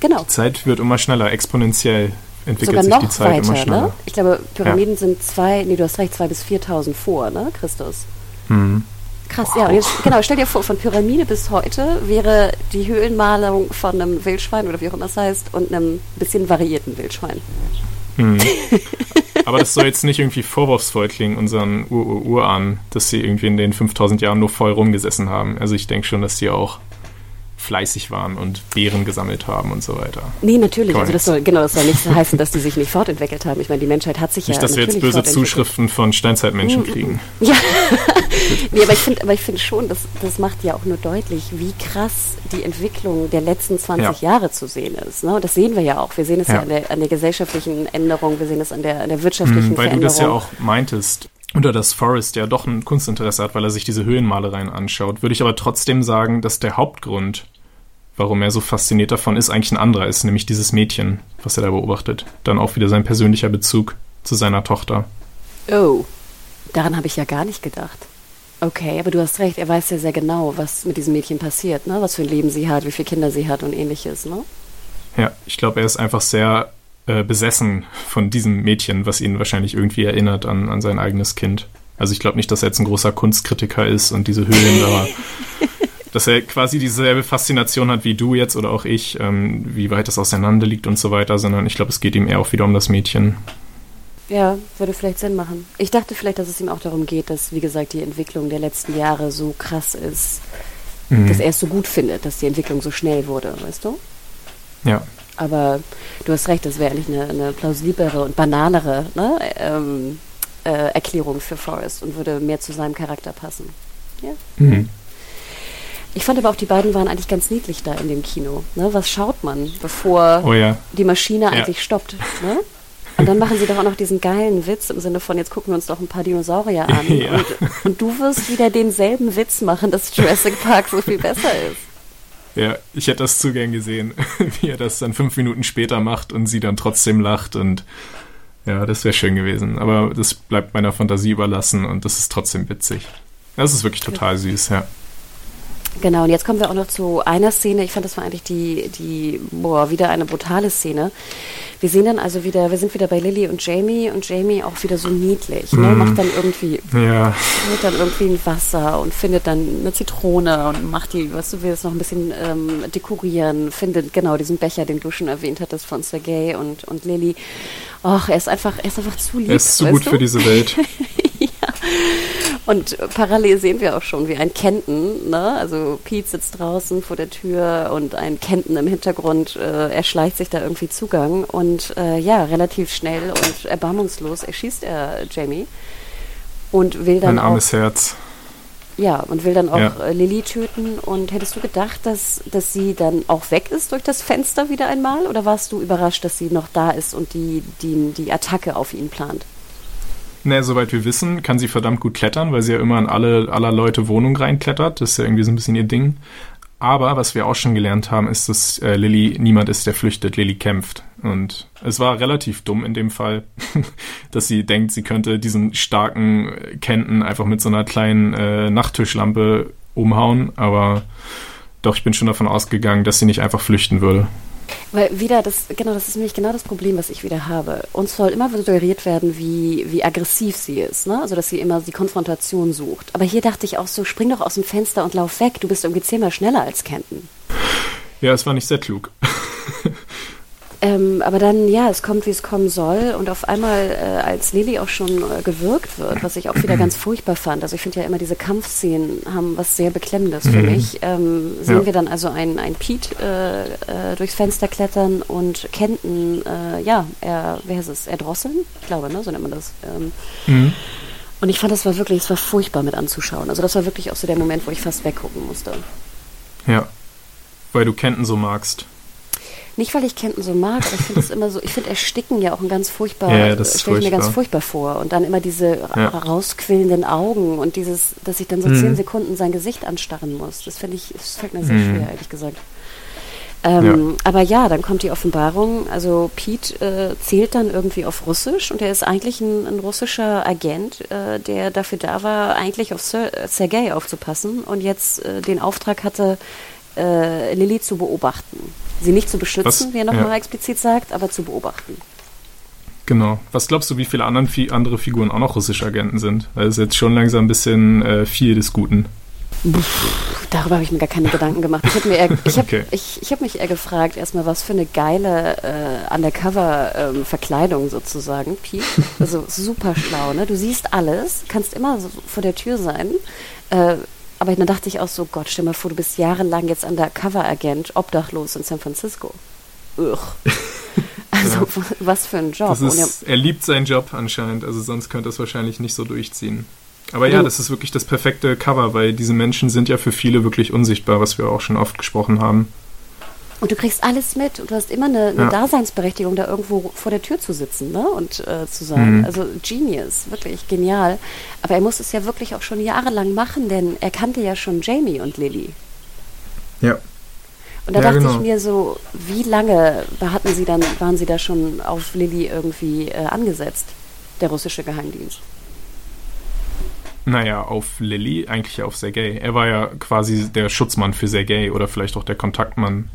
S3: genau. Die Zeit wird immer schneller, exponentiell entwickelt Sogar sich die Zeit weiter, immer schneller.
S2: Ne? Ich glaube, Pyramiden ja. sind zwei, nee, du hast recht, zwei bis 4000 vor, ne, Christus? Mhm. Krass, wow. ja. Und jetzt, genau, stell dir vor, von Pyramide bis heute wäre die Höhlenmalung von einem Wildschwein oder wie auch immer es heißt und einem bisschen variierten Wildschwein.
S3: Mhm. Aber das soll jetzt nicht irgendwie vorwurfsvoll klingen, unseren Urahnen, dass sie irgendwie in den 5000 Jahren nur voll rumgesessen haben. Also ich denke schon, dass die auch fleißig waren und Beeren gesammelt haben und so weiter.
S2: Nee, natürlich. Also das soll, genau, das soll nicht heißen, dass die sich nicht fortentwickelt haben. Ich meine, die Menschheit hat sich
S3: nicht,
S2: ja.
S3: Nicht, dass wir jetzt böse Zuschriften von Steinzeitmenschen mm, kriegen.
S2: Ja. nee, aber ich finde aber ich finde schon, das, das macht ja auch nur deutlich, wie krass die Entwicklung der letzten 20 ja. Jahre zu sehen ist. Ne? Und das sehen wir ja auch. Wir sehen es ja, ja an, der, an der gesellschaftlichen Änderung, wir sehen es an der, an der wirtschaftlichen
S3: mhm, weil
S2: Veränderung.
S3: Weil du das ja auch meintest oder dass Forrest ja doch ein Kunstinteresse hat, weil er sich diese Höhlenmalereien anschaut, würde ich aber trotzdem sagen, dass der Hauptgrund, warum er so fasziniert davon ist, eigentlich ein anderer ist, nämlich dieses Mädchen, was er da beobachtet. Dann auch wieder sein persönlicher Bezug zu seiner Tochter.
S2: Oh, daran habe ich ja gar nicht gedacht. Okay, aber du hast recht, er weiß ja sehr genau, was mit diesem Mädchen passiert, ne? Was für ein Leben sie hat, wie viele Kinder sie hat und ähnliches, ne?
S3: Ja, ich glaube, er ist einfach sehr äh, besessen von diesem Mädchen, was ihn wahrscheinlich irgendwie erinnert an, an sein eigenes Kind. Also ich glaube nicht, dass er jetzt ein großer Kunstkritiker ist und diese Höhlen da dass er quasi dieselbe Faszination hat wie du jetzt oder auch ich, ähm, wie weit das auseinander liegt und so weiter, sondern ich glaube, es geht ihm eher auch wieder um das Mädchen.
S2: Ja, würde vielleicht Sinn machen. Ich dachte vielleicht, dass es ihm auch darum geht, dass, wie gesagt, die Entwicklung der letzten Jahre so krass ist, mhm. dass er es so gut findet, dass die Entwicklung so schnell wurde, weißt du?
S3: Ja.
S2: Aber du hast recht, das wäre eigentlich eine, eine plausiblere und bananere ne, ähm, äh, Erklärung für Forrest und würde mehr zu seinem Charakter passen. Ja. Mhm. Ich fand aber auch, die beiden waren eigentlich ganz niedlich da in dem Kino. Ne? Was schaut man, bevor oh ja. die Maschine ja. eigentlich stoppt? Ne? Und dann machen sie doch auch noch diesen geilen Witz im Sinne von, jetzt gucken wir uns doch ein paar Dinosaurier an. Ja. Und, und, du wirst wieder denselben Witz machen, dass Jurassic Park so viel besser ist.
S3: Ja, ich hätte das zu gern gesehen, wie er das dann fünf Minuten später macht und sie dann trotzdem lacht und ja, das wäre schön gewesen. Aber das bleibt meiner Fantasie überlassen und das ist trotzdem witzig. Das ist wirklich total süß, ja.
S2: Genau, und jetzt kommen wir auch noch zu einer Szene. Ich fand, das war eigentlich die, die, boah, wieder eine brutale Szene. Wir sehen dann also wieder, wir sind wieder bei Lily und Jamie und Jamie auch wieder so niedlich, ne? Mhm. Macht dann irgendwie, ja. holt dann irgendwie ein Wasser und findet dann eine Zitrone und macht die, was du willst, noch ein bisschen ähm, dekorieren, findet genau diesen Becher, den du schon erwähnt hattest von Sergei und, und Lily. Och, er ist einfach, er ist einfach zu lieb.
S3: Er ist zu gut du? für diese Welt.
S2: Und parallel sehen wir auch schon, wie ein Kenton, ne? also Pete sitzt draußen vor der Tür und ein Kenton im Hintergrund äh, erschleicht sich da irgendwie Zugang und äh, ja, relativ schnell und erbarmungslos erschießt er Jamie und will dann
S3: ein armes Herz.
S2: Ja, und will dann auch ja. Äh, Lilly töten. Und hättest du gedacht, dass, dass sie dann auch weg ist durch das Fenster wieder einmal? Oder warst du überrascht, dass sie noch da ist und die, die, die Attacke auf ihn plant?
S3: Naja, soweit wir wissen, kann sie verdammt gut klettern, weil sie ja immer in alle aller Leute Wohnung reinklettert. Das ist ja irgendwie so ein bisschen ihr Ding. Aber was wir auch schon gelernt haben, ist, dass äh, Lilly niemand ist, der flüchtet. Lilly kämpft. Und es war relativ dumm in dem Fall, dass sie denkt, sie könnte diesen starken Kenton einfach mit so einer kleinen äh, Nachttischlampe umhauen. Aber doch, ich bin schon davon ausgegangen, dass sie nicht einfach flüchten würde.
S2: Weil wieder, das, genau, das ist nämlich genau das Problem, was ich wieder habe. Uns soll immer suggeriert werden, wie, wie aggressiv sie ist, ne? Also, dass sie immer die Konfrontation sucht. Aber hier dachte ich auch so, spring doch aus dem Fenster und lauf weg. Du bist irgendwie zehnmal schneller als Kenton.
S3: Ja, es war nicht sehr klug.
S2: Ähm, aber dann, ja, es kommt, wie es kommen soll. Und auf einmal, äh, als Lily auch schon äh, gewirkt wird, was ich auch wieder ganz furchtbar fand. Also ich finde ja immer, diese Kampfszenen haben was sehr Beklemmendes für mhm. mich. Ähm, sehen ja. wir dann also ein, ein Pete äh, äh, durchs Fenster klettern und Kenton, äh, ja, er, wer ist es, erdrosseln? Ich glaube, ne, so nennt man das. Ähm, mhm. Und ich fand, das war wirklich, es war furchtbar mit anzuschauen. Also das war wirklich auch so der Moment, wo ich fast weggucken musste.
S3: Ja, weil du Kenton so magst.
S2: Nicht, weil ich Kenton so mag, aber ich finde es immer so, ich finde Ersticken ja auch ein ganz furchtbar, ja, das stelle ich mir ganz furchtbar vor. Und dann immer diese ja. rausquillenden Augen und dieses, dass ich dann so mhm. zehn Sekunden sein Gesicht anstarren muss. Das finde ich, das fällt mir sehr mhm. schwer, ehrlich gesagt. Ähm, ja. Aber ja, dann kommt die Offenbarung. Also Pete äh, zählt dann irgendwie auf Russisch und er ist eigentlich ein, ein russischer Agent, äh, der dafür da war, eigentlich auf Ser Sergei aufzupassen und jetzt äh, den Auftrag hatte, äh, Lilly zu beobachten. Sie nicht zu beschützen, Was? wie er nochmal ja. explizit sagt, aber zu beobachten.
S3: Genau. Was glaubst du, wie viele anderen, andere Figuren auch noch russische Agenten sind? Weil es ist jetzt schon langsam ein bisschen äh, viel des Guten.
S2: Pff, darüber habe ich mir gar keine Gedanken gemacht. Ich habe hab, okay. ich, ich hab mich eher gefragt, erstmal, was für eine geile äh, Undercover-Verkleidung ähm, sozusagen, Pete. Also super schlau, ne? Du siehst alles, kannst immer so vor der Tür sein. Äh, aber dann dachte ich auch so, Gott, stell mal vor, du bist jahrelang jetzt Undercover-Agent, obdachlos in San Francisco. Ugh. Also, ja. was für ein Job.
S3: Ist, er liebt seinen Job anscheinend, also sonst könnte er es wahrscheinlich nicht so durchziehen. Aber ja, das ist wirklich das perfekte Cover, weil diese Menschen sind ja für viele wirklich unsichtbar, was wir auch schon oft gesprochen haben.
S2: Und du kriegst alles mit und du hast immer eine, eine ja. Daseinsberechtigung, da irgendwo vor der Tür zu sitzen ne? und äh, zu sein. Mhm. Also Genius, wirklich genial. Aber er muss es ja wirklich auch schon jahrelang machen, denn er kannte ja schon Jamie und Lily.
S3: Ja.
S2: Und da ja, dachte genau. ich mir so, wie lange hatten sie dann, waren sie da schon auf Lily irgendwie äh, angesetzt, der russische Geheimdienst?
S3: Naja, auf Lilly, eigentlich auf Sergei. Er war ja quasi der Schutzmann für Sergei oder vielleicht auch der Kontaktmann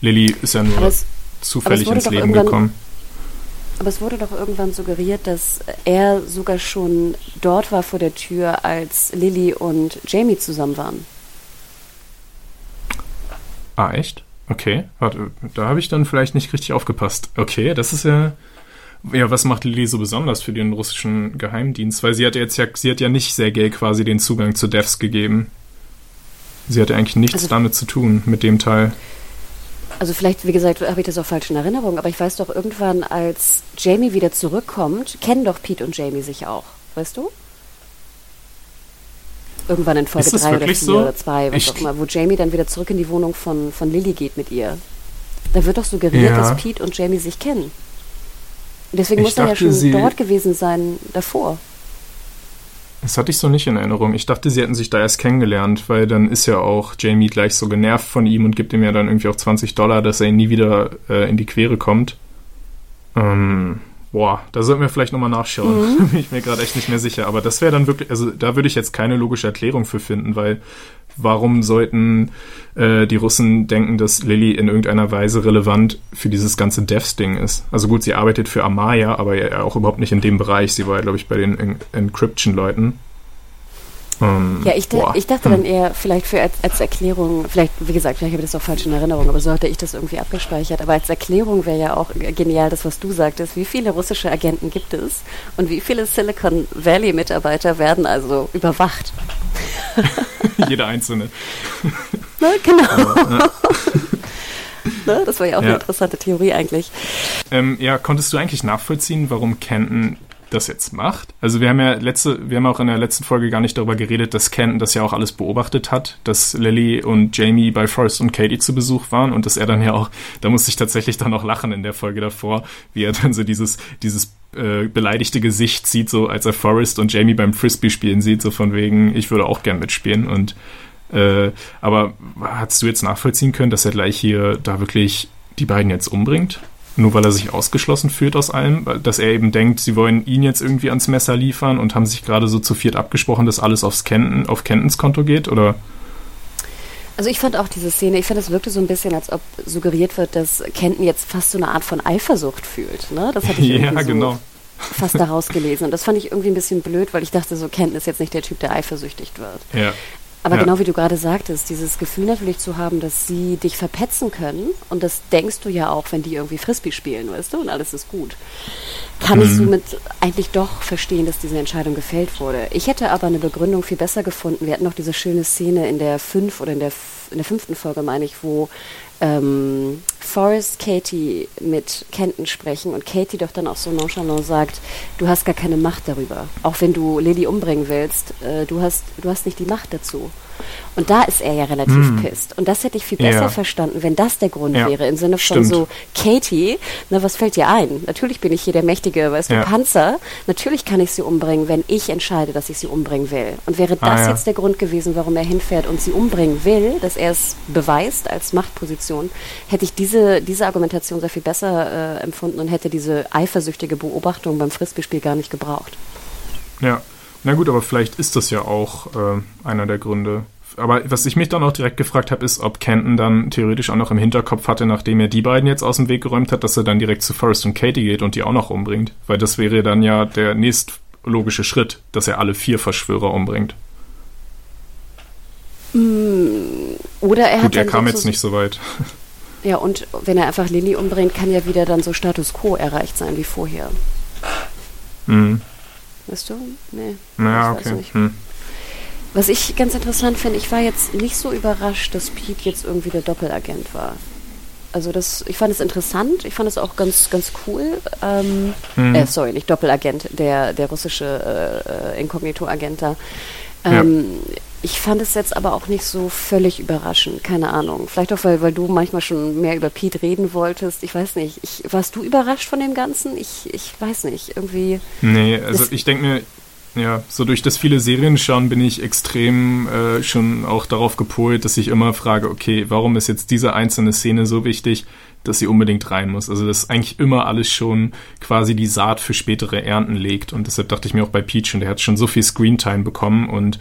S3: Lilly ist ja nur es, zufällig ins Leben gekommen.
S2: Aber es wurde doch irgendwann suggeriert, dass er sogar schon dort war vor der Tür, als Lilly und Jamie zusammen waren.
S3: Ah, echt? Okay, warte, da habe ich dann vielleicht nicht richtig aufgepasst. Okay, das ist ja. Ja, was macht Lilly so besonders für den russischen Geheimdienst? Weil sie hat jetzt ja, sie hat ja nicht Sergei quasi den Zugang zu Devs gegeben. Sie hatte eigentlich nichts also, damit zu tun, mit dem Teil.
S2: Also vielleicht, wie gesagt, habe ich das auch falsch in Erinnerung, aber ich weiß doch irgendwann, als Jamie wieder zurückkommt, kennen doch Pete und Jamie sich auch, weißt du? Irgendwann in Folge 3 oder 4 so? oder 2, was ich auch immer, wo Jamie dann wieder zurück in die Wohnung von, von Lily geht mit ihr. Da wird doch suggeriert, ja. dass Pete und Jamie sich kennen. Deswegen ich muss er ja schon dort gewesen sein davor.
S3: Das hatte ich so nicht in Erinnerung. Ich dachte, sie hätten sich da erst kennengelernt, weil dann ist ja auch Jamie gleich so genervt von ihm und gibt ihm ja dann irgendwie auch 20 Dollar, dass er ihn nie wieder äh, in die Quere kommt. Ähm, boah, da sollten wir vielleicht nochmal nachschauen. Mhm. Bin ich mir gerade echt nicht mehr sicher. Aber das wäre dann wirklich, also da würde ich jetzt keine logische Erklärung für finden, weil warum sollten äh, die Russen denken, dass Lilly in irgendeiner Weise relevant für dieses ganze Devs-Ding ist? Also gut, sie arbeitet für Amaya, aber ja auch überhaupt nicht in dem Bereich. Sie war ja, glaube ich, bei den en Encryption-Leuten.
S2: Ähm, ja, ich, ich dachte hm. dann eher vielleicht für als, als, Erklärung, vielleicht, wie gesagt, vielleicht habe ich das auch falsch in Erinnerung, aber so hatte ich das irgendwie abgespeichert. Aber als Erklärung wäre ja auch genial das, was du sagtest. Wie viele russische Agenten gibt es und wie viele Silicon Valley-Mitarbeiter werden also überwacht?
S3: Jeder einzelne.
S2: Na, genau. Ja, ne? Das war ja auch ja. eine interessante Theorie eigentlich.
S3: Ähm, ja, konntest du eigentlich nachvollziehen, warum Kenton das jetzt macht. Also wir haben ja letzte, wir haben auch in der letzten Folge gar nicht darüber geredet, dass Kenton das ja auch alles beobachtet hat, dass Lily und Jamie bei Forrest und Katie zu Besuch waren und dass er dann ja auch, da musste ich tatsächlich dann auch lachen in der Folge davor, wie er dann so dieses, dieses äh, beleidigte Gesicht sieht, so als er Forrest und Jamie beim Frisbee spielen sieht, so von wegen, ich würde auch gern mitspielen und äh, aber hast du jetzt nachvollziehen können, dass er gleich hier da wirklich die beiden jetzt umbringt? Nur weil er sich ausgeschlossen fühlt aus allem, dass er eben denkt, sie wollen ihn jetzt irgendwie ans Messer liefern und haben sich gerade so zu viert abgesprochen, dass alles aufs Kenton, auf Kentons Konto geht, oder?
S2: Also ich fand auch diese Szene, ich fand es wirkte so ein bisschen, als ob suggeriert wird, dass Kenton jetzt fast so eine Art von Eifersucht fühlt. Ne? Das hatte ich
S3: ja,
S2: so
S3: genau.
S2: fast daraus gelesen. Und das fand ich irgendwie ein bisschen blöd, weil ich dachte, so Kenton ist jetzt nicht der Typ, der eifersüchtig wird.
S3: Ja.
S2: Aber
S3: Ja.
S2: genau wie du gerade sagtest, dieses Gefühl natürlich zu haben, dass sie dich verpetzen können, und das denkst du ja auch, wenn die irgendwie Frisbee spielen, weißt du, und alles ist gut, kann ich somit eigentlich doch verstehen, dass diese Entscheidung gefällt wurde. Ich hätte aber eine Begründung viel besser gefunden. Wir hatten noch diese schöne Szene in der fünf oder in der, in der fünften Folge, meine ich, wo ähm, Forrest Katie mit Kenton sprechen und Katie doch dann auch so nonchalant sagt, du hast gar keine Macht darüber. Auch wenn du Lily umbringen willst, äh, du, hast, du hast nicht die Macht dazu. Und da ist er ja relativ pisst. Und das hätte ich viel besser
S3: Ja.
S2: verstanden, wenn das der Grund
S3: Ja,
S2: wäre, im Sinne von
S3: stimmt.
S2: so, Katie, na, was fällt dir ein? Natürlich bin ich hier der mächtige, weißt du,
S3: Ja.
S2: Panzer. Natürlich kann ich sie umbringen, wenn ich entscheide, dass ich sie umbringen will. Und wäre das
S3: Ah,
S2: jetzt der Grund gewesen, warum er hinfährt und sie umbringen will, dass er es beweist als Machtposition, hätte ich diese, diese Argumentation sehr viel besser äh, empfunden und hätte diese eifersüchtige Beobachtung beim Frisbee-Spiel gar nicht gebraucht.
S3: Ja, na gut, aber vielleicht ist das ja auch äh, einer der Gründe. Aber was ich mich dann auch direkt gefragt habe, ist, ob Kenton dann theoretisch auch noch im Hinterkopf hatte, nachdem er die beiden jetzt aus dem Weg geräumt hat, dass er dann direkt zu Forrest und Katie geht und die auch noch umbringt. Weil das wäre dann ja der nächstlogische Schritt, dass er alle vier Verschwörer umbringt.
S2: Oder er hat
S3: Gut, er kam
S2: so-
S3: jetzt nicht so weit.
S2: Ja, und wenn er einfach Lilly umbringt, kann ja wieder dann so Status Quo erreicht sein wie vorher.
S3: Mhm.
S2: Weißt du? Nee.
S3: Naja, okay.
S2: nicht.
S3: Hm.
S2: Was ich ganz interessant finde, ich war jetzt nicht so überrascht, dass Pete jetzt irgendwie der Doppelagent war. Also das, ich fand es interessant, ich fand es auch ganz, ganz cool. Ähm,
S3: Mhm.
S2: äh, sorry, nicht Doppelagent, der, der russische äh, äh, Inkognito-Agent da. Ähm, Ich fand es jetzt aber auch nicht so völlig überraschend, keine Ahnung. Vielleicht auch, weil, weil du manchmal schon mehr über Pete reden wolltest. Ich weiß nicht. Ich, warst du überrascht von dem Ganzen? Ich, ich weiß nicht. Irgendwie.
S3: Nee, also ich denke mir, ja, so durch das viele Serien schauen bin ich extrem äh, schon auch darauf gepolt, dass ich immer frage, okay, warum ist jetzt diese einzelne Szene so wichtig, dass sie unbedingt rein muss? Also dass eigentlich immer alles schon quasi die Saat für spätere Ernten legt und deshalb dachte ich mir auch bei Peach und der hat schon so viel Screentime bekommen und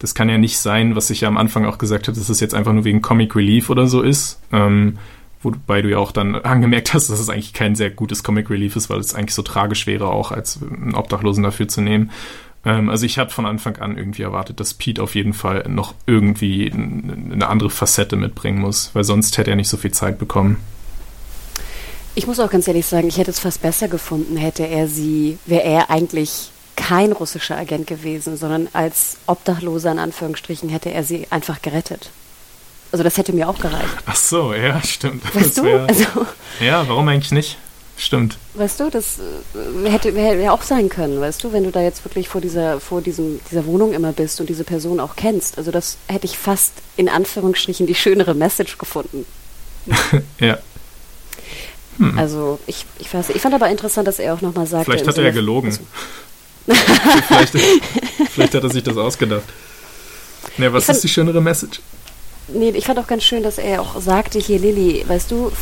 S3: das kann ja nicht sein, was ich ja am Anfang auch gesagt habe, dass es jetzt einfach nur wegen Comic Relief oder so ist. Ähm, wobei du ja auch dann angemerkt hast, dass es eigentlich kein sehr gutes Comic Relief ist, weil es eigentlich so tragisch wäre, auch als einen Obdachlosen dafür zu nehmen. Ähm, also ich hatte von Anfang an irgendwie erwartet, dass Pete auf jeden Fall noch irgendwie eine andere Facette mitbringen muss, weil sonst hätte er nicht so viel Zeit bekommen.
S2: Ich muss auch ganz ehrlich sagen, ich hätte es fast besser gefunden, hätte er sie, wäre er eigentlich kein russischer Agent gewesen, sondern als Obdachloser in Anführungsstrichen hätte er sie einfach gerettet. Also das hätte mir auch gereicht.
S3: Ach so, ja, stimmt.
S2: Weißt du?
S3: wär-
S2: Also,
S3: ja, warum eigentlich nicht? Stimmt.
S2: weißt du, das äh, hätte hätte ja auch sein können, weißt du, wenn du da jetzt wirklich vor dieser, vor diesem, dieser Wohnung immer bist und diese Person auch kennst. Also das hätte ich fast in Anführungsstrichen die schönere Message gefunden.
S3: Ja,
S2: Also ich, ich weiß, ich fand aber interessant, dass er auch nochmal sagte.
S3: vielleicht hat er ja gelogen.
S2: Also,
S3: vielleicht, vielleicht hat er sich das ausgedacht. Ja, was
S2: fand-
S3: ist die schönere Message?
S2: Nee, ich fand auch ganz schön, dass er auch sagte, hier Lilly, weißt du,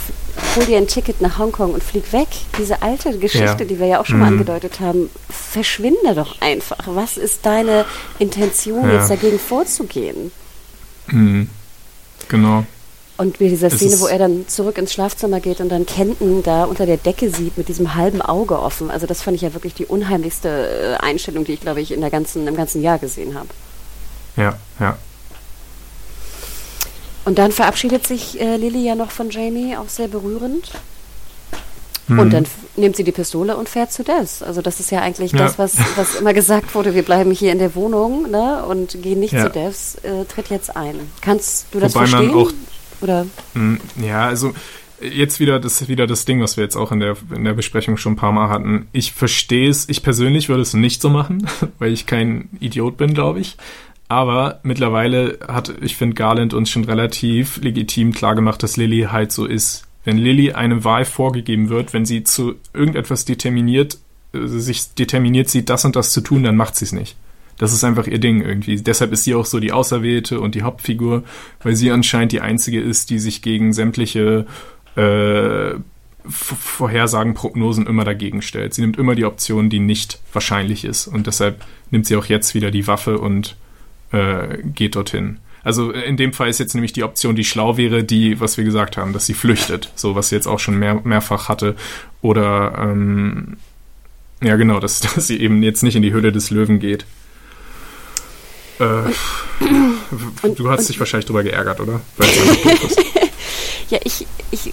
S2: hol dir ein Ticket nach Hongkong und flieg weg. Diese alte Geschichte,
S3: Ja.
S2: die wir ja auch schon mal
S3: Mhm.
S2: angedeutet haben, verschwinde doch einfach. Was ist deine Intention,
S3: Ja.
S2: jetzt dagegen vorzugehen?
S3: Mhm. Genau.
S2: Und mit dieser
S3: Es
S2: Szene, wo er dann zurück ins Schlafzimmer geht und dann Kenton da unter der Decke sieht mit diesem halben Auge offen. Also das fand ich ja wirklich die unheimlichste äh, Einstellung, die ich, glaube ich, in der ganzen, im ganzen Jahr gesehen habe.
S3: Ja, ja.
S2: Und dann verabschiedet sich äh, Lilly ja noch von Jamie, auch sehr berührend.
S3: Mhm.
S2: Und dann nimmt sie die Pistole und fährt zu Des. Also das ist ja eigentlich
S3: Ja.
S2: das, was, was immer gesagt wurde, wir bleiben hier in der Wohnung ne, und gehen nicht
S3: Ja.
S2: zu Des, äh, tritt jetzt ein. Kannst du das
S3: Wobei man
S2: verstehen?
S3: auch-
S2: Oder
S3: Mm, Ja, also jetzt wieder das wieder das Ding, was wir jetzt auch in der in der Besprechung schon ein paar Mal hatten. Ich verstehe es, ich persönlich würde es nicht so machen, weil ich kein Idiot bin, glaube ich. Aber mittlerweile hat, ich finde, Garland uns schon relativ legitim klargemacht, dass Lilly halt so ist. Wenn Lilly eine Wahl vorgegeben wird, wenn sie zu irgendetwas determiniert, äh, sich determiniert sieht, das und das zu tun, dann macht sie es nicht. Das ist einfach ihr Ding irgendwie. Deshalb ist sie auch so die Auserwählte und die Hauptfigur, weil sie anscheinend die einzige ist, die sich gegen sämtliche äh, Vorhersagen, Prognosen immer dagegen stellt. Sie nimmt immer die Option, die nicht wahrscheinlich ist. Und deshalb nimmt sie auch jetzt wieder die Waffe und äh, geht dorthin. Also äh, in dem Fall ist jetzt nämlich die Option, die schlau wäre, die, was wir gesagt haben, dass sie flüchtet. So, was sie jetzt auch schon mehr, mehrfach hatte. Oder, ähm, ja genau, dass, dass sie eben jetzt nicht in die Höhle des Löwen geht. Äh, und, du hast und, dich wahrscheinlich drüber geärgert, oder?
S2: ja, ich, ich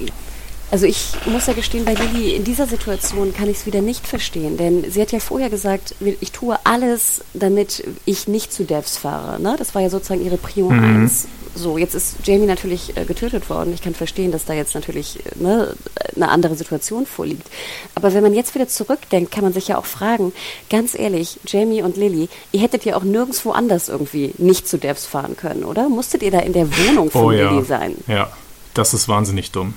S2: also ich muss ja gestehen, bei Lilly in dieser Situation kann ich es wieder nicht verstehen, denn sie hat ja vorher gesagt, ich tue alles, damit ich nicht zu Devs fahre. Ne? Das war ja sozusagen ihre Prio mhm. 1. So, jetzt ist Jamie natürlich äh, getötet worden. Ich kann verstehen, dass da jetzt natürlich äh, ne, eine andere Situation vorliegt. Aber wenn man jetzt wieder zurückdenkt, kann man sich ja auch fragen, ganz ehrlich, Jamie und Lilly, ihr hättet ja auch nirgendwo anders irgendwie nicht zu Devs fahren können, oder? Musstet ihr da in der Wohnung von
S3: oh,
S2: Lilly
S3: ja.
S2: sein?
S3: Ja. Das ist wahnsinnig dumm.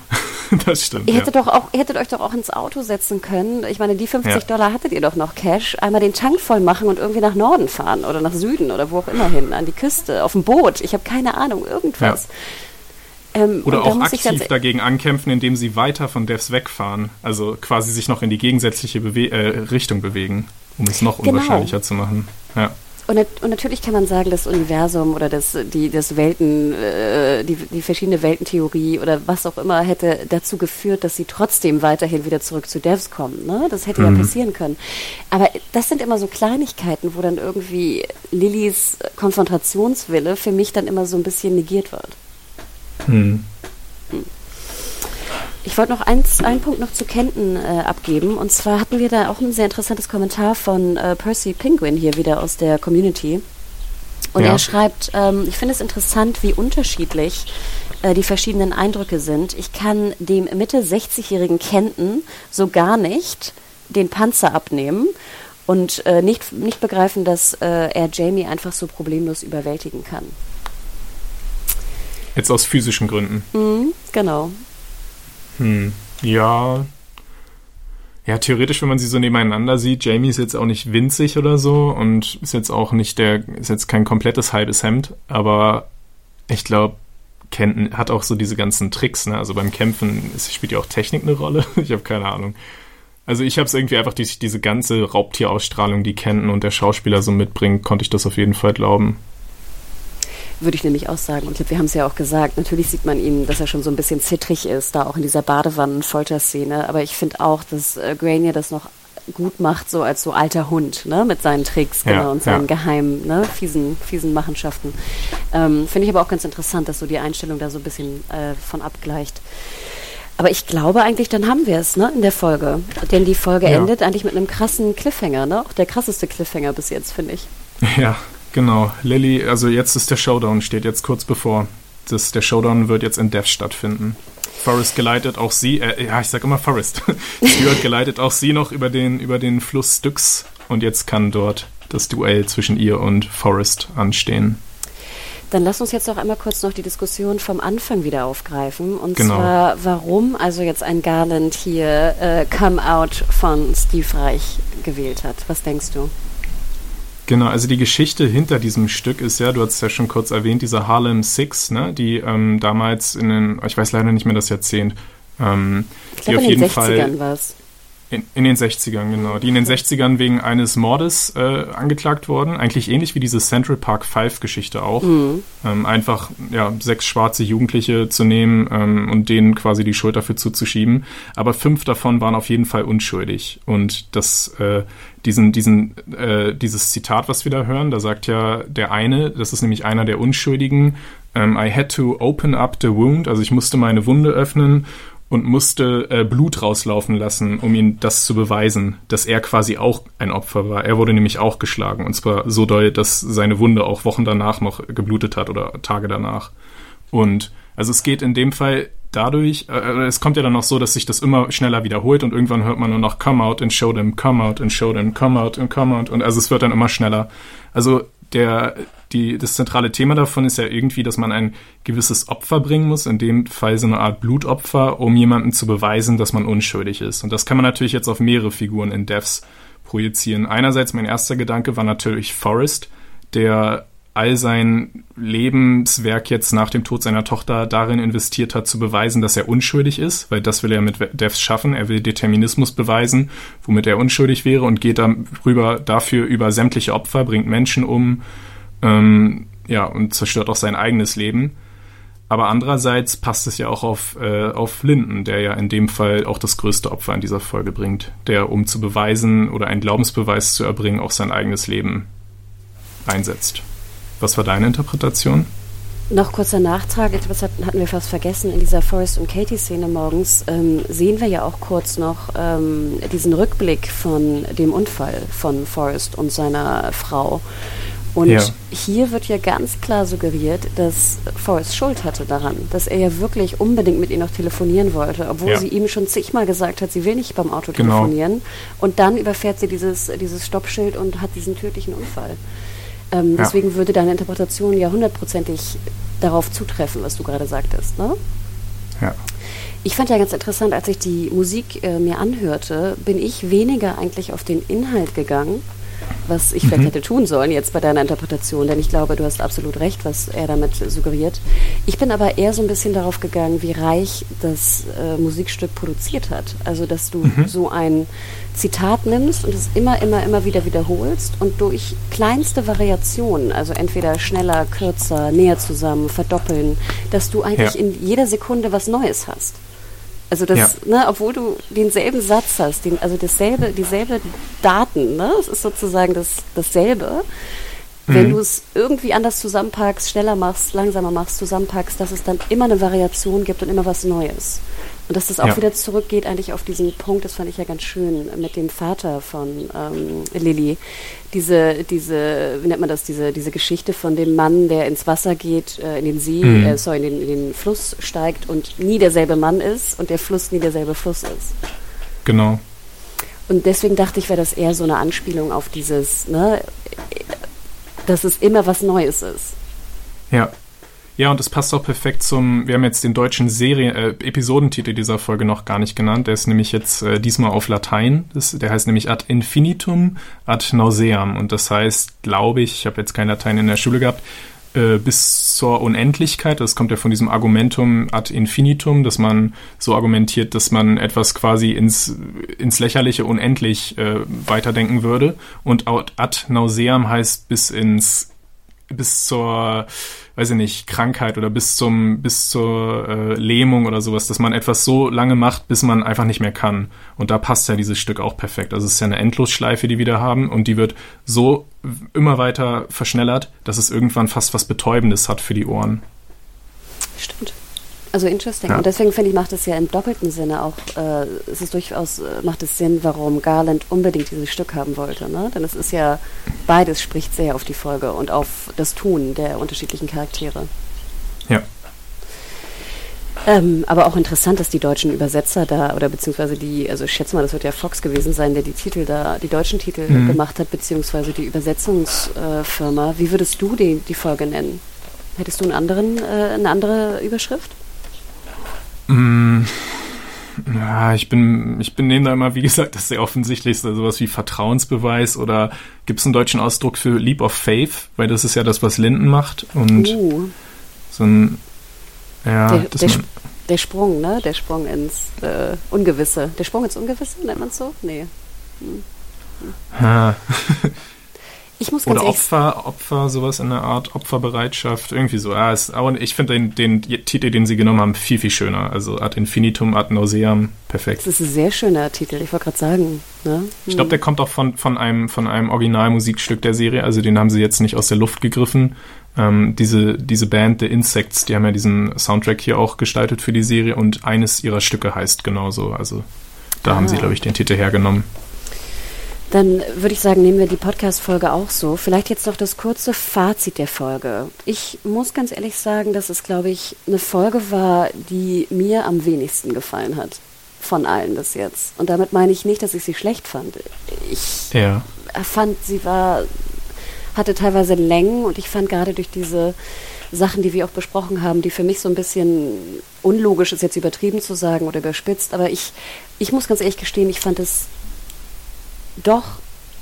S3: das stimmt.
S2: Ihr hättet, ja. doch auch, ihr hättet euch doch auch ins Auto setzen können. Ich meine, die 50 ja. Dollar hattet ihr doch noch Cash. Einmal den Tank voll machen und irgendwie nach Norden fahren oder nach Süden oder wo auch immer hin, an die Küste, auf dem Boot. Ich habe keine Ahnung, irgendwas.
S3: Ja. Ähm, oder auch aktiv dagegen ankämpfen, indem sie weiter von Devs wegfahren. Also quasi sich noch in die gegensätzliche Bewe äh, Richtung bewegen, um es noch genau. unwahrscheinlicher zu machen. Ja.
S2: Und, und, natürlich kann man sagen, das Universum oder das, die, das Welten, äh, die, die verschiedene Weltentheorie oder was auch immer hätte dazu geführt, dass sie trotzdem weiterhin wieder zurück zu Devs kommen. Ne? Das hätte mhm. ja passieren können. Aber das sind immer so Kleinigkeiten, wo dann irgendwie Lillys Konfrontationswille für mich dann immer so ein bisschen negiert wird. Mhm. Hm. Ich wollte noch eins, einen Punkt noch zu Kenton äh, abgeben. Und zwar hatten wir da auch ein sehr interessantes Kommentar von äh, Percy Penguin hier wieder aus der Community. Und ja. er schreibt, ähm, ich finde es interessant, wie unterschiedlich äh, die verschiedenen Eindrücke sind. Ich kann dem Mitte 60-jährigen Kenton so gar nicht den Panzer abnehmen und äh, nicht, nicht begreifen, dass äh, er Jamie einfach so problemlos überwältigen kann.
S3: Jetzt aus physischen Gründen.
S2: Mhm, genau.
S3: Hm, ja. Ja, theoretisch, wenn man sie so nebeneinander sieht, Jamie ist jetzt auch nicht winzig oder so und ist jetzt auch nicht der, ist jetzt kein komplettes halbes Hemd, aber ich glaube, Kenton hat auch so diese ganzen Tricks, ne? Also beim Kämpfen spielt ja auch Technik eine Rolle. ich habe keine Ahnung. Also ich habe es irgendwie einfach durch diese ganze Raubtierausstrahlung, die Kenton und der Schauspieler so mitbringt, konnte ich das auf jeden Fall glauben.
S2: Würde ich nämlich auch sagen. Und wir haben es ja auch gesagt, natürlich sieht man ihn, dass er schon so ein bisschen zittrig ist, da auch in dieser Badewannen-Folterszene. Aber ich finde auch, dass äh, Granier das noch gut macht, so als so alter Hund, ne, mit seinen Tricks, genau, ja, und seinen ja. geheimen, ne, fiesen, fiesen Machenschaften. Ähm, Finde ich aber auch ganz interessant, dass so die Einstellung da so ein bisschen äh, von abgleicht. Aber ich glaube eigentlich, dann haben wir es, ne, in der Folge. Denn die Folge ja. endet eigentlich mit einem krassen Cliffhanger, ne? Auch der krasseste Cliffhanger bis jetzt, finde ich.
S3: Ja, Genau, Lilly, also jetzt ist der Showdown, steht jetzt kurz bevor. Das, der Showdown wird jetzt in Death stattfinden. Forrest geleitet auch sie, äh, ja, ich sag immer Forrest. Stuart geleitet auch sie noch über den, über den Fluss Styx und jetzt kann dort das Duell zwischen ihr und Forrest anstehen.
S2: Dann lass uns jetzt auch einmal kurz noch die Diskussion vom Anfang wieder aufgreifen. Und genau. zwar, warum also jetzt ein Garland hier äh, Come Out von Steve Reich gewählt hat. Was denkst du?
S3: Genau, also die Geschichte hinter diesem Stück ist ja, du hast es ja schon kurz erwähnt, diese Harlem Six, ne, die ähm, damals in den, ich weiß leider nicht mehr das Jahrzehnt, ähm,
S2: ich glaube, in den 60ern war es.
S3: In, in, den 60ern, genau. Die in den 60ern wegen eines Mordes äh, angeklagt wurden. Eigentlich ähnlich wie diese Central Park Five-Geschichte auch. Mhm. Ähm, einfach ja, sechs schwarze Jugendliche zu nehmen ähm, und denen quasi die Schuld dafür zuzuschieben. Aber fünf davon waren auf jeden Fall unschuldig. Und das, äh, diesen, diesen, äh, dieses Zitat, was wir da hören, da sagt ja der eine, das ist nämlich einer der Unschuldigen, ähm, I had to open up the wound, also ich musste meine Wunde öffnen und musste äh, Blut rauslaufen lassen, um ihm das zu beweisen, dass er quasi auch ein Opfer war. Er wurde nämlich auch geschlagen und zwar so doll, dass seine Wunde auch Wochen danach noch geblutet hat oder Tage danach. Und also es geht in dem Fall dadurch, äh, äh, es kommt ja dann noch so, dass sich das immer schneller wiederholt und irgendwann hört man nur noch come out and show them, come out and show them, come out and come out und also es wird dann immer schneller. Also der, die, das zentrale Thema davon ist ja irgendwie, dass man ein gewisses Opfer bringen muss, in dem Fall so eine Art Blutopfer, um jemandem zu beweisen, dass man unschuldig ist. Und das kann man natürlich jetzt auf mehrere Figuren in Devs projizieren. Einerseits mein erster Gedanke war natürlich Forrest, der all sein Lebenswerk jetzt nach dem Tod seiner Tochter darin investiert hat, zu beweisen, dass er unschuldig ist, weil das will er mit Devs schaffen. Er will Determinismus beweisen, womit er unschuldig wäre und geht darüber dafür über sämtliche Opfer, bringt Menschen um, ähm, ja, und zerstört auch sein eigenes Leben. Aber andererseits passt es ja auch auf, äh, auf Linden, der ja in dem Fall auch das größte Opfer in dieser Folge bringt, der, um zu beweisen oder einen Glaubensbeweis zu erbringen, auch sein eigenes Leben einsetzt. Was war deine Interpretation?
S2: Noch kurzer Nachtrag, etwas hatten wir fast vergessen. In dieser Forrest und Katie-Szene morgens ähm, sehen wir ja auch kurz noch ähm, diesen Rückblick von dem Unfall von Forrest und seiner Frau. Und ja. hier wird ja ganz klar suggeriert, dass Forrest Schuld hatte daran, dass er ja wirklich unbedingt mit ihr noch telefonieren wollte, obwohl ja. sie ihm schon zigmal gesagt hat, sie will nicht beim Auto genau. telefonieren. Und dann überfährt sie dieses, dieses Stoppschild und hat diesen tödlichen Unfall. Ähm, ja. Deswegen würde deine Interpretation ja hundertprozentig darauf zutreffen, was du gerade sagtest. Ne?
S3: Ja.
S2: Ich fand ja ganz interessant, als ich die Musik äh, mir anhörte, bin ich weniger eigentlich auf den Inhalt gegangen, was ich vielleicht mhm. hätte tun sollen jetzt bei deiner Interpretation, denn ich glaube, du hast absolut recht, was er damit suggeriert. Ich bin aber eher so ein bisschen darauf gegangen, wie reich das äh, Musikstück produziert hat. Also, dass du mhm. so ein Zitat nimmst und es immer, immer, immer wieder wiederholst und durch kleinste Variationen, also entweder schneller, kürzer, näher zusammen, verdoppeln, dass du eigentlich ja. in jeder Sekunde was Neues hast. Also das, ja. ne, obwohl du denselben Satz hast, den, also dasselbe, dieselbe Daten, ne, es ist sozusagen das, dasselbe. Mhm. Wenn du es irgendwie anders zusammenpackst, schneller machst, langsamer machst, zusammenpackst, dass es dann immer eine Variation gibt und immer was Neues. Und dass das auch ja. wieder zurückgeht eigentlich auf diesen Punkt, das fand ich ja ganz schön mit dem Vater von ähm, Lilly. Diese, diese, wie nennt man das, diese, diese Geschichte von dem Mann, der ins Wasser geht, äh, in den See, mhm. äh, sorry, in den, in den Fluss steigt und nie derselbe Mann ist und der Fluss nie derselbe Fluss ist.
S3: Genau.
S2: Und deswegen dachte ich, wäre das eher so eine Anspielung auf dieses, ne, dass es immer was Neues ist.
S3: Ja, ja, und es passt auch perfekt zum, wir haben jetzt den deutschen Serien, äh, Episodentitel dieser Folge noch gar nicht genannt. Der ist nämlich jetzt äh, diesmal auf Latein. Das, der heißt nämlich ad infinitum ad nauseam. Und das heißt, glaube ich, ich habe jetzt kein Latein in der Schule gehabt, äh, bis zur Unendlichkeit. Das kommt ja von diesem Argumentum ad infinitum, dass man so argumentiert, dass man etwas quasi ins, ins Lächerliche unendlich äh, weiterdenken würde. Und ad nauseam heißt bis ins bis zur weiß ich nicht, Krankheit oder bis zum, bis zur äh, Lähmung oder sowas, dass man etwas so lange macht, bis man einfach nicht mehr kann. Und da passt ja dieses Stück auch perfekt. Also es ist ja eine Endlosschleife, die wir da haben und die wird so immer weiter verschnellert, dass es irgendwann fast was Betäubendes hat für die Ohren.
S2: Stimmt. Also interesting. Ja. Und deswegen finde ich, macht es ja im doppelten Sinne auch, äh, es ist durchaus, äh, macht es Sinn, warum Garland unbedingt dieses Stück haben wollte. Ne? Denn es ist ja, beides spricht sehr auf die Folge und auf das Tun der unterschiedlichen Charaktere.
S3: Ja.
S2: Ähm, aber auch interessant, dass die deutschen Übersetzer da, oder beziehungsweise die, also ich schätze mal, das wird ja Fox gewesen sein, der die Titel da, die deutschen Titel mhm. gemacht hat, beziehungsweise die Übersetzungsfirma. Wie würdest du die, die Folge nennen? Hättest du einen anderen, äh, eine andere Überschrift?
S3: Mm, ja, ich bin, ich benehme da immer, wie gesagt, das sehr offensichtlichste, sowas wie Vertrauensbeweis oder gibt es einen deutschen Ausdruck für Leap of Faith, weil das ist ja das, was Linden macht und uh. so ein, ja,
S2: der, der, der, Sprung, ne? Der Sprung ins äh, Ungewisse. Der Sprung ins Ungewisse, nennt man es so? Nee. Hm.
S3: Hm. Ich muss ganz Oder Opfer, Opfer, sowas in der Art, Opferbereitschaft, irgendwie so. Ja, es, aber ich finde den, den Titel, den sie genommen haben, viel, viel schöner. Also Ad Infinitum, Ad Nauseam, perfekt.
S2: Das ist ein sehr schöner Titel, ich wollte gerade sagen. Ne?
S3: Ich glaube, der kommt auch von, von einem, von einem Originalmusikstück der Serie, also den haben sie jetzt nicht aus der Luft gegriffen. Ähm, diese, diese Band, The Insects, die haben ja diesen Soundtrack hier auch gestaltet für die Serie und eines ihrer Stücke heißt genauso. Also da ah. haben sie, ah. glaube ich, den Titel hergenommen.
S2: Dann würde ich sagen, nehmen wir die Podcast-Folge auch so. Vielleicht jetzt noch das kurze Fazit der Folge. Ich muss ganz ehrlich sagen, dass es, glaube ich, eine Folge war, die mir am wenigsten gefallen hat. Von allen bis jetzt. Und damit meine ich nicht, dass ich sie schlecht fand. Ich ja. fand, sie war, hatte teilweise Längen und ich fand gerade durch diese Sachen, die wir auch besprochen haben, die für mich so ein bisschen unlogisch ist, jetzt übertrieben zu sagen oder überspitzt, aber ich, ich muss ganz ehrlich gestehen, ich fand es doch,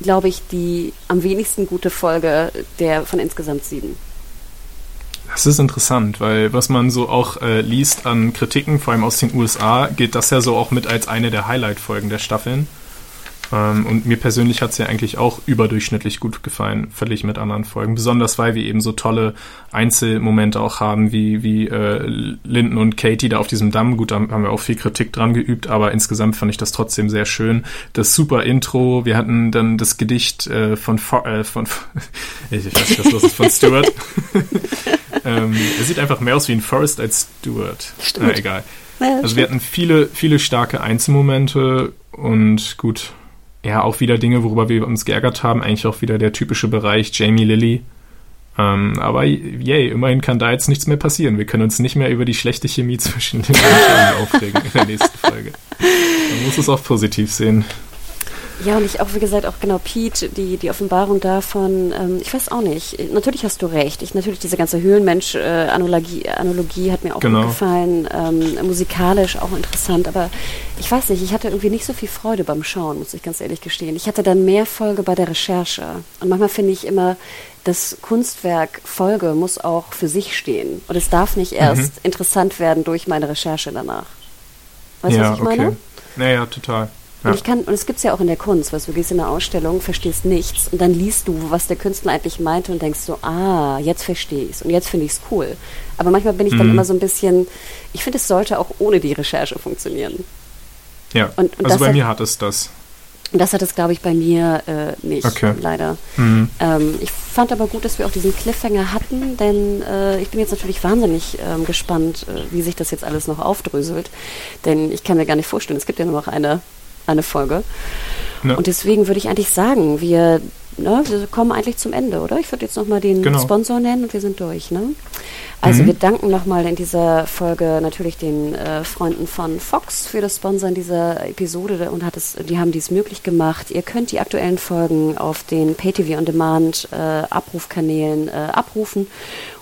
S2: glaube ich, die am wenigsten gute Folge der von insgesamt sieben.
S3: Das ist interessant, weil was man so auch äh, liest an Kritiken, vor allem aus den USA, geht das ja so auch mit als eine der Highlight-Folgen der Staffeln. Ähm, und mir persönlich hat es ja eigentlich auch überdurchschnittlich gut gefallen, verglichen mit anderen Folgen. Besonders weil wir eben so tolle Einzelmomente auch haben, wie, wie äh, Linden und Katie da auf diesem Damm. Gut, da haben wir auch viel Kritik dran geübt, aber insgesamt fand ich das trotzdem sehr schön. Das super Intro, wir hatten dann das Gedicht äh, von, äh, von ich weiß nicht, was los ist, von Stuart. ähm, er sieht einfach mehr aus wie ein Forrest als Stuart. Stimmt. Na, egal. Ja, also wir hatten viele, viele starke Einzelmomente und gut, ja, auch wieder Dinge, worüber wir uns geärgert haben, eigentlich auch wieder der typische Bereich Jamie Lilly. Ähm, aber yay, immerhin kann da jetzt nichts mehr passieren. Wir können uns nicht mehr über die schlechte Chemie zwischen den beiden aufregen in der nächsten Folge. Man muss es auch positiv sehen.
S2: Ja, und ich auch, wie gesagt, auch genau Pete, die, die Offenbarung davon, ähm, ich weiß auch nicht, natürlich hast du recht. Ich, natürlich diese ganze Höhlenmensch-Analogie äh, Analogie hat mir auch genau. gut gefallen, ähm, musikalisch auch interessant, aber ich weiß nicht, ich hatte irgendwie nicht so viel Freude beim Schauen, muss ich ganz ehrlich gestehen. Ich hatte dann mehr Folge bei der Recherche. Und manchmal finde ich immer, das Kunstwerk Folge muss auch für sich stehen. Und es darf nicht erst mhm. interessant werden durch meine Recherche danach.
S3: Weißt du, ja, was ich okay. meine? Naja, total.
S2: Und ich kann, und es gibt es ja auch in der Kunst, was du gehst in eine Ausstellung, verstehst nichts und dann liest du, was der Künstler eigentlich meinte und denkst so, ah, jetzt verstehe ich es und jetzt finde ich es cool. Aber manchmal bin ich mhm. dann immer so ein bisschen, ich finde, es sollte auch ohne die Recherche funktionieren.
S3: Ja, und, und also bei hat, mir hat es das.
S2: Und das hat es, glaube ich, bei mir äh, nicht, okay. leider. Mhm. Ähm, ich fand aber gut, dass wir auch diesen Cliffhanger hatten, denn äh, ich bin jetzt natürlich wahnsinnig ähm, gespannt, äh, wie sich das jetzt alles noch aufdröselt. Denn ich kann mir gar nicht vorstellen, es gibt ja nur noch eine eine Folge. Ja. Und deswegen würde ich eigentlich sagen, wir, ne, wir kommen eigentlich zum Ende, oder? Ich würde jetzt nochmal den genau. Sponsor nennen und wir sind durch. Ne? Also mhm. wir danken nochmal in dieser Folge natürlich den äh, Freunden von Fox für das Sponsoren dieser Episode und hat es, die haben dies möglich gemacht. Ihr könnt die aktuellen Folgen auf den PayTV On Demand äh, Abrufkanälen äh, abrufen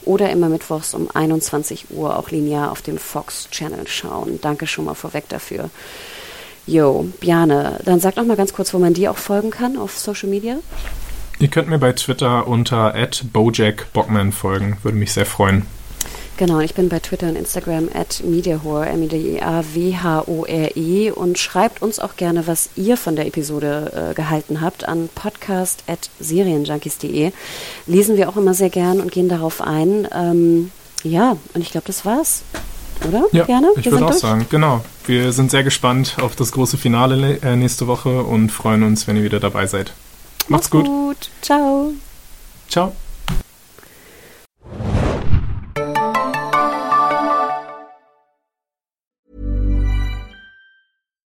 S2: oder immer mittwochs um 21 Uhr auch linear auf dem Fox Channel schauen. Danke schon mal vorweg dafür. Jo, Bjane, dann sag noch mal ganz kurz, wo man dir auch folgen kann auf Social Media.
S3: Ihr könnt mir bei Twitter unter @bojackbockman folgen, würde mich sehr freuen.
S2: Genau, ich bin bei Twitter und Instagram at Mediahore, M-E-D-I-A-W-H-O-R-E und schreibt uns auch gerne, was ihr von der Episode äh, gehalten habt an podcast at serienjunkies.de. Lesen wir auch immer sehr gern und gehen darauf ein. Ähm, ja, und ich glaube, das war's oder?
S3: Ja, Gerne? ich würde auch durch? sagen, genau. Wir sind sehr gespannt auf das große Finale äh, nächste Woche und freuen uns, wenn ihr wieder dabei seid. Macht's, Macht's gut. gut.
S2: Ciao.
S3: Ciao.